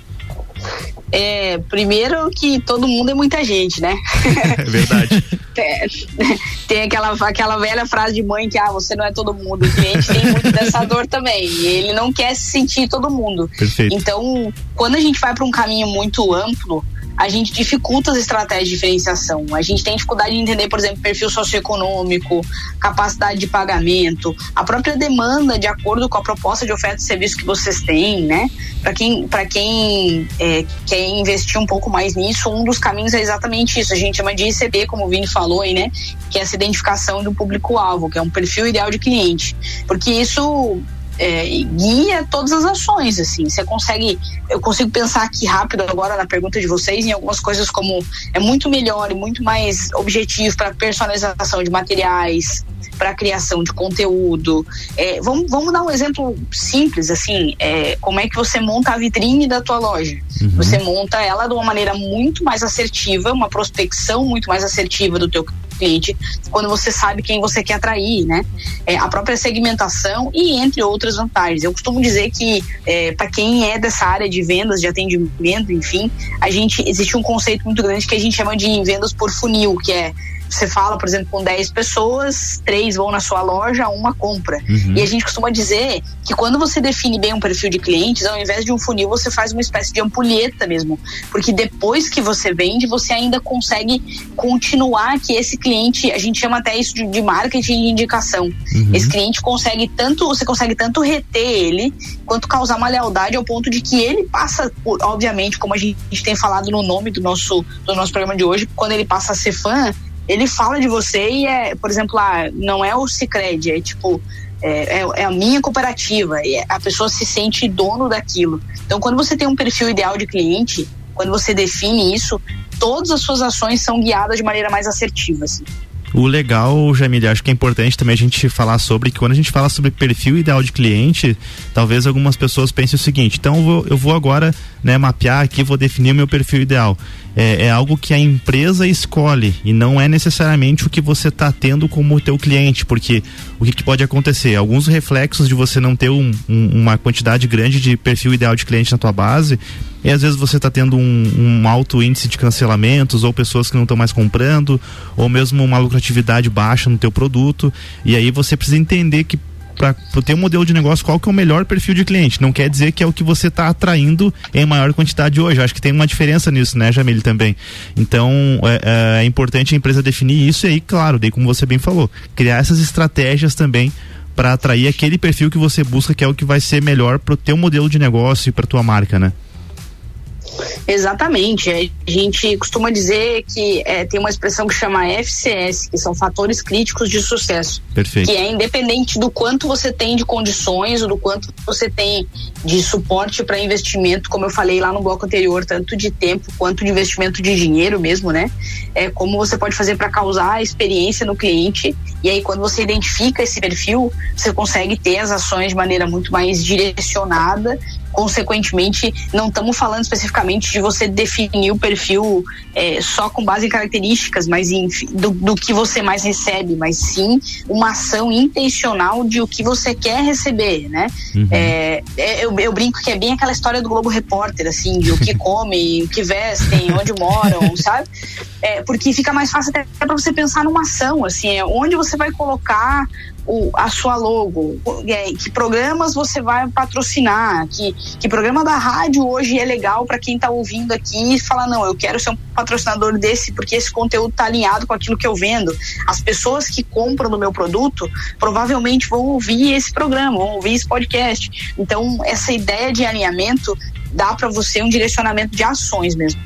É, primeiro que todo mundo é muita gente, né? É verdade. tem, tem, aquela, aquela velha frase de mãe que, ah, você não é todo mundo. O cliente tem muito dessa dor também. E ele não quer se sentir todo mundo. Perfeito. Então, quando a gente vai para um caminho muito amplo, a gente dificulta as estratégias de diferenciação. A gente tem dificuldade de entender, por exemplo, perfil socioeconômico, capacidade de pagamento, a própria demanda de acordo com a proposta de oferta de serviço que vocês têm, né? Para quem, pra quem é, quer investir um pouco mais nisso, um dos caminhos é exatamente isso. A gente chama de ICB, como o Vini falou aí, né? Que é essa identificação do público-alvo, que é um perfil ideal de cliente. Porque isso é, guia todas as ações, assim. Você consegue, eu consigo pensar aqui rápido agora na pergunta de vocês em algumas coisas como é muito melhor e muito mais objetivo para personalização de materiais, para criação de conteúdo. É, vamos, vamos dar um exemplo simples, assim, é, como é que você monta a vitrine da tua loja? Uhum. Você monta ela de uma maneira muito mais assertiva, uma prospecção muito mais assertiva do teu cliente quando você sabe quem você quer atrair, né? É, a própria segmentação e entre outras vantagens. Eu costumo dizer que é, para quem é dessa área de vendas, de atendimento, enfim, a gente existe um conceito muito grande que a gente chama de vendas por funil, que é você fala, por exemplo, com 10 pessoas, três vão na sua loja, uma compra. Uhum. E a gente costuma dizer que quando você define bem um perfil de clientes, ao invés de um funil, você faz uma espécie de ampulheta mesmo. Porque depois que você vende, você ainda consegue continuar que esse cliente, a gente chama até isso de, de marketing de indicação. Uhum. Esse cliente consegue tanto, você consegue tanto reter ele, quanto causar uma lealdade ao ponto de que ele passa por, obviamente, como a gente, a gente tem falado no nome do nosso, do nosso programa de hoje, quando ele passa a ser fã, ele fala de você e é, por exemplo, ah, não é o Cicred, é tipo, é, é, é, a minha cooperativa, e a pessoa se sente dono daquilo. Então, quando você tem um perfil ideal de cliente, quando você define isso, todas as suas ações são guiadas de maneira mais assertiva. Assim. O legal, Jamile, acho que é importante também a gente falar sobre que quando a gente fala sobre perfil ideal de cliente, talvez algumas pessoas pensem o seguinte: então eu vou, eu vou agora né, mapear aqui, vou definir o meu perfil ideal. É, é, algo que a empresa escolhe e não é necessariamente o que você está tendo como teu cliente, porque o que, que, pode acontecer? Alguns reflexos de você não ter um, um, uma quantidade grande de perfil ideal de cliente na tua base e às vezes você está tendo um, um, alto índice de cancelamentos ou pessoas que não estão mais comprando ou mesmo uma lucratividade baixa no teu produto e aí você precisa entender que para ter um modelo de negócio, qual que é o melhor perfil de cliente. Não quer dizer que é o que você está atraindo em maior quantidade hoje. Acho que tem uma diferença nisso, né, Jamile, também. Então, é, é, é importante a empresa definir isso e aí, claro, daí como você bem falou, criar essas estratégias também para atrair aquele perfil que você busca, que é o que vai ser melhor para o teu modelo de negócio e para tua marca, né? Exatamente. A gente costuma dizer que é, tem uma expressão que chama FCS, que são fatores críticos de sucesso. Perfeito. Que é independente do quanto você tem de condições ou do quanto você tem de suporte para investimento, como eu falei lá no bloco anterior, tanto de tempo quanto de investimento de dinheiro mesmo, né? É como você pode fazer para causar a experiência no cliente. E aí, quando você identifica esse perfil, você consegue ter as ações de maneira muito mais direcionada consequentemente, não estamos falando especificamente de você definir o perfil é, só com base em características, mas em, do, do, que você mais recebe, mas sim uma ação intencional de o que você quer receber, né? Uhum. É, é, eu, eu, brinco que é bem aquela história do Globo Repórter, assim, de o que comem, o que vestem, onde moram, sabe? É, porque fica mais fácil até para você pensar numa ação, assim, é, onde você vai colocar o, a sua logo, que programas você vai patrocinar, que, que programa da rádio hoje é legal para quem está ouvindo aqui e fala, não, eu quero ser um patrocinador desse porque esse conteúdo está alinhado com aquilo que eu vendo. As pessoas que compram do meu produto provavelmente vão ouvir esse programa, vão ouvir esse podcast. Então, essa ideia de alinhamento dá para você um direcionamento de ações mesmo.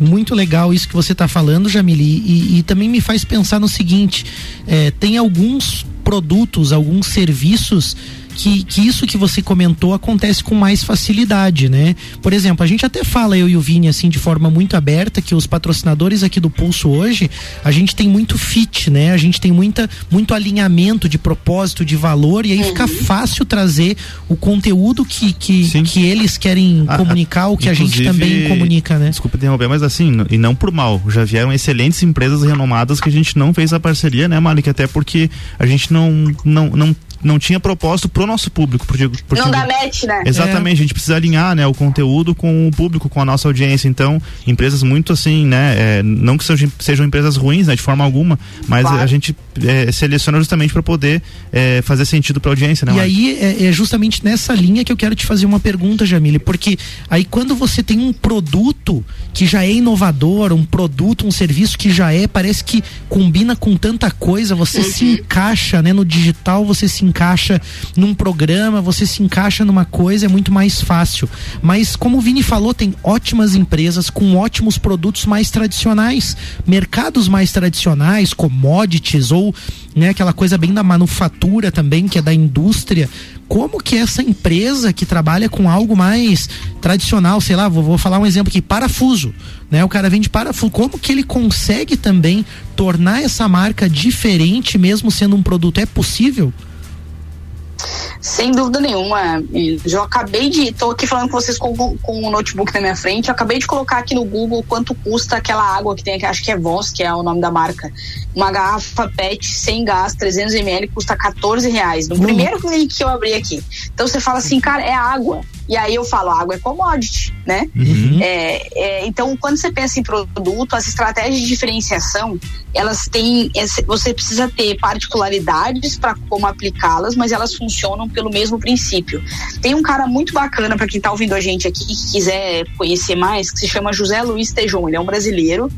Muito legal isso que você está falando, Jamili, e, e, também me faz pensar no seguinte: é, tem alguns produtos, alguns serviços que, que isso que você comentou acontece com mais facilidade, né? Por exemplo, a gente até fala, eu e o Vini, assim, de forma muito aberta, que os patrocinadores aqui do Pulso hoje, a gente tem muito fit, né? A gente tem muita, muito alinhamento de propósito, de valor, e aí uhum. fica fácil trazer o conteúdo que, que, que eles querem ah, comunicar, o que a gente também comunica, né? Desculpa interromper, mas assim, e não por mal, já vieram excelentes empresas renomadas que a gente não fez a parceria, né, Malik? Até porque a gente não, não, não não tinha propósito pro nosso público. Porque, porque não dá match, né? Exatamente, é. a gente precisa alinhar, né, o conteúdo com o público, com a nossa audiência. Então, empresas muito assim, né, é, não que sejam, sejam empresas ruins, né, de forma alguma, mas claro. a gente é, seleciona justamente para poder é, fazer sentido para a audiência, né? E aí é, é, justamente nessa linha que eu quero te fazer uma pergunta, Jamile, porque aí quando você tem um produto que já é inovador, um produto, um serviço que já é, parece que combina com tanta coisa, você uhum. se encaixa, né, no digital, você se encaixa num programa, você se encaixa numa coisa, é muito mais fácil. Mas como o Vini falou, tem ótimas empresas com ótimos produtos mais tradicionais, mercados mais tradicionais, commodities ou né, aquela coisa bem da manufatura também, que é da indústria, como que essa empresa que trabalha com algo mais tradicional, sei lá, vou, vou, falar um exemplo aqui, parafuso, né? O cara vende parafuso, como que ele consegue também tornar essa marca diferente mesmo sendo um produto? É possível? Sem dúvida nenhuma. Eu acabei de. Estou aqui falando com vocês com, com o notebook na minha frente. Eu acabei de colocar aqui no Google quanto custa aquela água que tem aqui, acho que é Voz, que é o nome da marca. Uma garrafa PET sem gás, 300 ml, custa 14 reais. No primeiro link que eu abri aqui. Então você fala assim, cara, é água. E aí eu falo, água é commodity, né? Uhum. É, é, então, quando você pensa em produto, as estratégias de diferenciação, elas têm, você precisa ter particularidades para como aplicá-las, mas elas funcionam pelo mesmo princípio. Tem um cara muito bacana para quem está ouvindo a gente aqui que quiser conhecer mais, que se chama José Luiz Tejon, ele é um brasileiro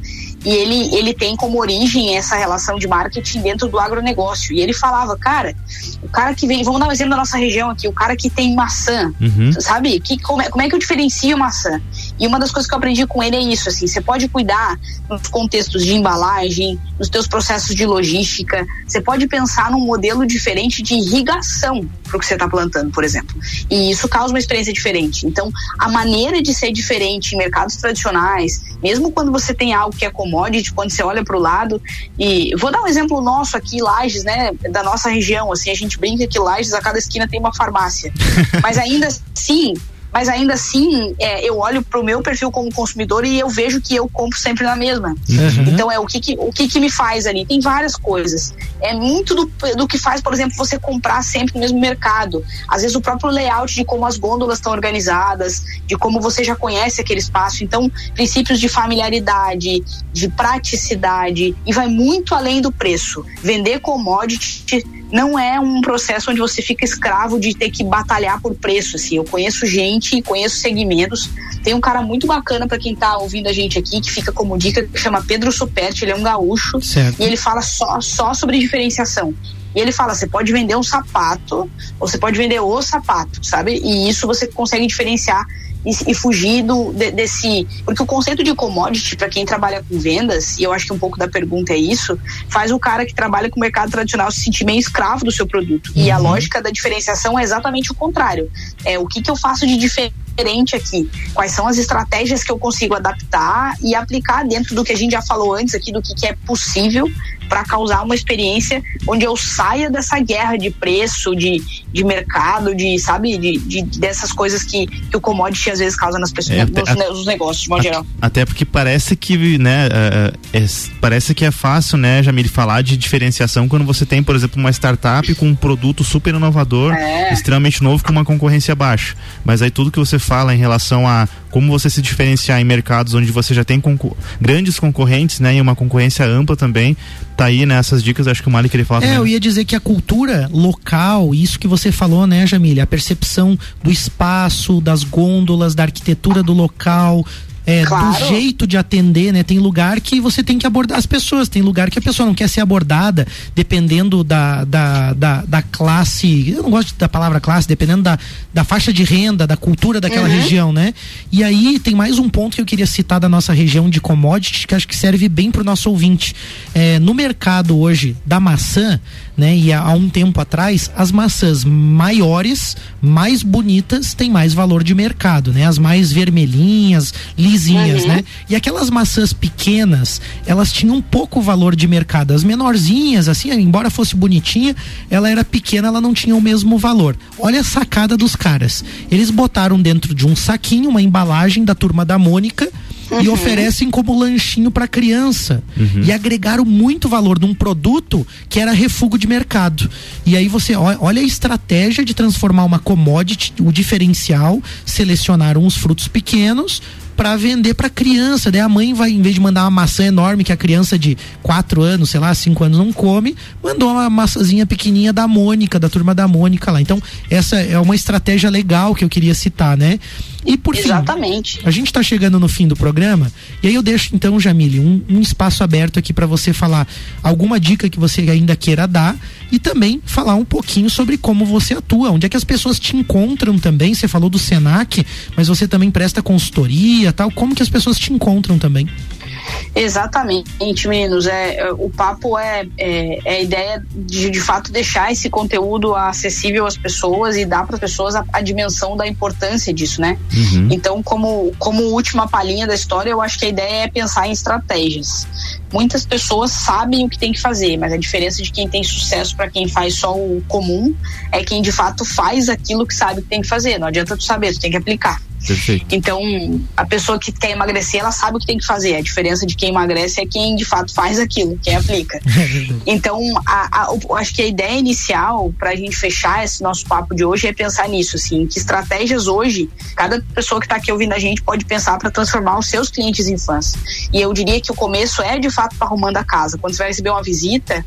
e ele, ele tem como origem essa relação de marketing dentro do agronegócio. E ele falava, cara, o cara que vem, vamos dar um exemplo da nossa região aqui, o cara que tem maçã, uhum. sabe? Que, como, é, como é que eu diferencio maçã? E uma das coisas que eu aprendi com ele é isso, assim, você pode cuidar nos contextos de embalagem, nos teus processos de logística, você pode pensar num modelo diferente de irrigação para o que você está plantando, por exemplo. E isso causa uma experiência diferente. Então, a maneira de ser diferente em mercados tradicionais, mesmo quando você tem algo que é commodity, quando você olha para o lado. E vou dar um exemplo nosso aqui, Lages, né? Da nossa região. Assim, a gente brinca que Lages, a cada esquina tem uma farmácia. Mas ainda assim, mas ainda assim é, eu olho para o meu perfil como consumidor e eu vejo que eu compro sempre na mesma. Uhum. Então é o que, que o que, que, me faz ali. Tem várias coisas. É muito do, do que faz, por exemplo, você comprar sempre no mesmo mercado. Às vezes o próprio layout de como as gôndolas estão organizadas, de como você já conhece aquele espaço. Então, princípios de familiaridade, de praticidade e vai muito além do preço. Vender commodity não é um processo onde você fica escravo de ter que batalhar por preço, assim. Eu conheço gente, conheço segmentos. Tem um cara muito bacana para quem tá ouvindo a gente aqui, que fica como dica, que chama Pedro Superti, ele é um gaúcho. Certo. E ele fala só, só sobre diferenciação. E ele fala: você pode vender um sapato, ou você pode vender o sapato, sabe? E isso você consegue diferenciar e, e fugir do, de, desse. Porque o conceito de commodity, para quem trabalha com vendas, e eu acho que um pouco da pergunta é isso, faz o cara que trabalha com o mercado tradicional se sentir meio escravo do seu produto. Uhum. E a lógica da diferenciação é exatamente o contrário. É o que, que eu faço de diferente aqui? Quais são as estratégias que eu consigo adaptar e aplicar dentro do que a gente já falou antes aqui, do que, que é possível para causar uma experiência onde eu saia dessa guerra de preço, de, de mercado, de, sabe, de, de dessas coisas que, que o commodity às vezes causa nas pessoas, é, nos, a, nos, negócios, de modo geral. Até porque parece que, né, é, é, parece que é fácil, né, Jamile, falar de diferenciação quando você tem, por exemplo, uma startup com um produto super inovador, é. extremamente novo, com uma concorrência baixa. Mas aí tudo que você fala em relação a como você se diferenciar em mercados onde você já tem concor grandes concorrentes, né, e uma concorrência ampla também, tá aí nessas né, dicas, acho que o Mali queria falar É, também. eu ia dizer que a cultura local, isso que você falou, né, Jamília, a percepção do espaço, das gôndolas, da arquitetura do local, é, claro. do jeito de atender, né? Tem lugar que você tem que abordar as pessoas, tem lugar que a pessoa não quer ser abordada, dependendo da, da, da, da classe, eu não gosto da palavra classe, dependendo da, da faixa de renda, da cultura daquela uhum. região, né? E aí tem mais um ponto que eu queria citar da nossa região de commodities, que acho que serve bem para o nosso ouvinte. É, no mercado hoje da maçã, né? E há, um tempo atrás, as maçãs maiores, mais bonitas, têm mais valor de mercado, né? As mais vermelhinhas, lisinhas, uhum. né? E aquelas maçãs pequenas, elas tinham pouco valor de mercado. As menorzinhas, assim, embora fosse bonitinha, ela era pequena, ela não tinha o mesmo valor. Olha a sacada dos caras. Eles botaram dentro de um saquinho uma embalagem da turma da Mônica uhum. e oferecem como lanchinho para criança. Uhum. E agregaram muito valor num produto que era refúgio de mercado. E aí você olha a estratégia de transformar uma commodity, o diferencial, selecionaram os frutos pequenos, para vender para criança. Daí a mãe vai, em vez de mandar uma maçã enorme que a criança de 4 anos, sei lá, 5 anos não come, mandou uma maçãzinha pequenininha da Mônica, da turma da Mônica lá. Então, essa é uma estratégia legal que eu queria citar, né? E por Exatamente. fim, a gente está chegando no fim do programa, e aí eu deixo então, Jamile, um, um espaço aberto aqui para você falar alguma dica que você ainda queira dar e também falar um pouquinho sobre como você atua, onde é que as pessoas te encontram também. Você falou do Senac, mas você também presta consultoria, tal. Como que as pessoas te encontram também? Exatamente, meninos. É, é, o papo é, é, é, a ideia de, de fato, deixar esse conteúdo acessível às pessoas e dar para as pessoas a, a, dimensão da importância disso, né? Uhum. Então, como, como última palhinha da história, eu acho que a ideia é pensar em estratégias. Muitas pessoas sabem o que tem que fazer, mas a diferença de quem tem sucesso para quem faz só o comum é quem de fato faz aquilo que sabe que tem que fazer. Não adianta tu saber, tu tem que aplicar. Perfeito. Então, a pessoa que quer emagrecer, ela sabe o que tem que fazer. A diferença de quem emagrece é quem de fato faz aquilo, quem aplica. então, a, a, acho que a ideia inicial para a gente fechar esse nosso papo de hoje é pensar nisso, assim, que estratégias hoje cada pessoa que está aqui ouvindo a gente pode pensar para transformar os seus clientes em fãs. E eu diria que o começo é de fato arrumando a casa. Quando você vai receber uma visita,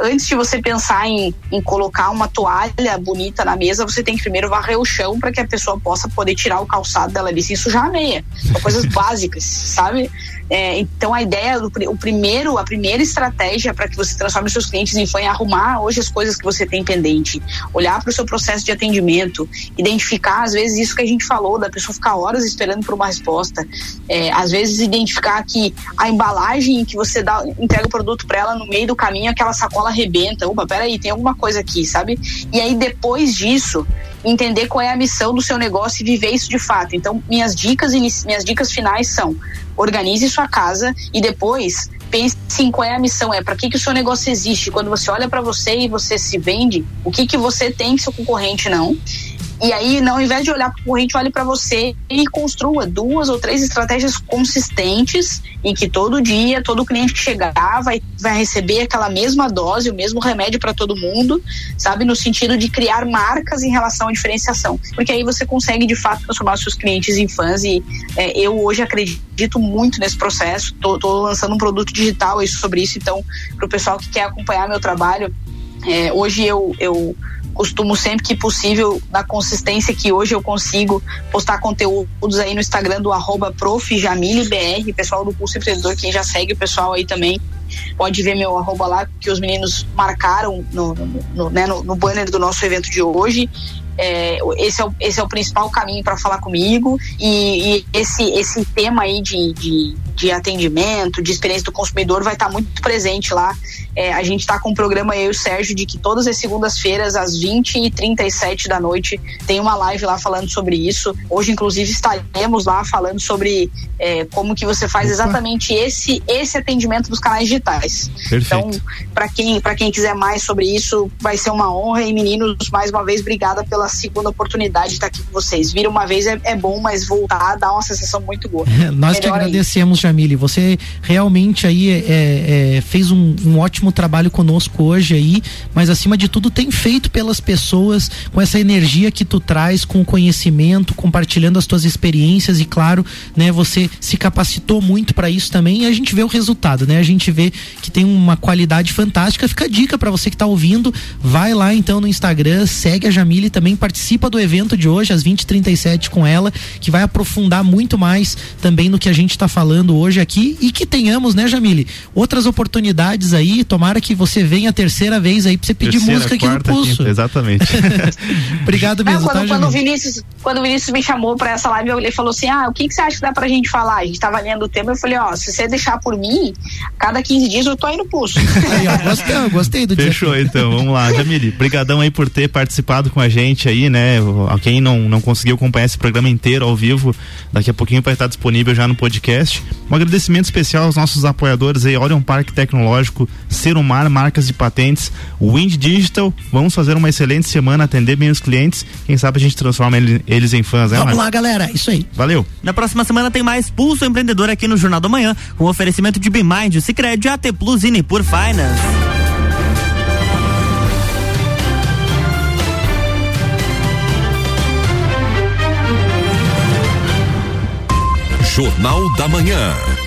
antes de você pensar em, em colocar uma toalha bonita na mesa, você tem que primeiro varrer o chão para que a pessoa possa poder tirar o calçado dela ali sem sujar a meia. São coisas básicas, sabe? É, então a ideia, do, o primeiro, a primeira estratégia para que você transforme seus clientes em fã é arrumar hoje as coisas que você tem pendente, olhar para o seu processo de atendimento, identificar às vezes isso que a gente falou da pessoa ficar horas esperando por uma resposta, é, às vezes identificar que a embalagem que você dá, entrega o produto para ela no meio do caminho, aquela sacola arrebenta, opa, peraí, tem alguma coisa aqui, sabe? E aí depois disso entender qual é a missão do seu negócio e viver isso de fato. Então, minhas dicas minhas dicas finais são: organize sua casa e depois pense em qual é a missão, é para que que o seu negócio existe. Quando você olha para você e você se vende, o que que você tem que seu concorrente não? E aí, não, ao invés de olhar para o concorrente, olhe para você e construa duas ou três estratégias consistentes em que todo dia, todo cliente que chegar vai, vai receber aquela mesma dose, o mesmo remédio para todo mundo, sabe? No sentido de criar marcas em relação à diferenciação. Porque aí você consegue, de fato, transformar seus clientes em fãs. E é, eu hoje acredito muito nesse processo. Tô lançando um produto digital sobre isso. Então, para o pessoal que quer acompanhar meu trabalho, é, hoje eu, eu costumo sempre que possível, na consistência que hoje eu consigo, postar conteúdos aí no Instagram do arroba profjamilebr, pessoal do Pulso Empreendedor, quem já segue o pessoal aí também, pode ver meu arroba lá, que os meninos marcaram no, no, no, né, no, no banner do nosso evento de hoje. É, esse, é o, esse é o principal caminho para falar comigo e, e, esse, esse tema aí de, de, de, atendimento, de experiência do consumidor vai estar tá muito presente lá. É, a gente está com um programa, eu e o Sérgio, de que todas as segundas-feiras, às 20 e 37 da noite, tem uma live lá falando sobre isso. Hoje, inclusive, estaremos lá falando sobre é, como que você faz exatamente esse, esse atendimento dos canais digitais. Perfeito. Então, para quem, quem quiser mais sobre isso, vai ser uma honra. E meninos, mais uma vez, obrigada pela segunda oportunidade de estar aqui com vocês. Vir uma vez é, é bom, mas voltar dá uma sensação muito boa. Nós que agradecemos, Jamile. Você realmente aí é, é, é, fez um, um ótimo trabalho conosco hoje aí, mas acima de tudo tem feito pelas pessoas com essa energia que tu traz, com o conhecimento, compartilhando as tuas experiências e claro, né, você se capacitou muito para isso também e a gente vê o resultado, né? A gente vê que tem uma qualidade fantástica. Fica a dica para você que está ouvindo, vai lá então no Instagram, segue a Jamile também participa do evento de hoje às 20h37 com ela, que vai aprofundar muito mais também no que a gente está falando hoje aqui e que tenhamos, né, Jamile, outras oportunidades aí. Tomara que você venha a terceira vez aí para você pedir terceira, música aqui no Pulso. Quinta, exatamente. Obrigado mesmo. Não, quando, tá, quando, o Vinícius, quando o Vinícius me chamou para essa live, ele falou assim: ah, o que, que você acha que dá pra gente falar? A gente tava lendo o tema, eu falei: ó, se você deixar por mim, cada 15 dias eu tô aí no Pulso. Aí, ó, gostei, gostei do Fechou então, vamos lá. Jamile, brigadão aí por ter participado com a gente aí, né? A quem não, não conseguiu acompanhar esse programa inteiro ao vivo, daqui a pouquinho vai estar disponível já no podcast. Um agradecimento especial aos nossos apoiadores aí, Orion Parque Tecnológico, Serumar, marcas de patentes, Wind Digital. Vamos fazer uma excelente semana, atender bem os clientes. Quem sabe a gente transforma eles em fãs, né? Vamos lá, galera. Isso aí. Valeu. Na próxima semana tem mais Pulso Empreendedor aqui no Jornal da Manhã, com oferecimento de Bimind, Cicred, AT Plus e Nipur Finance. Jornal da Manhã.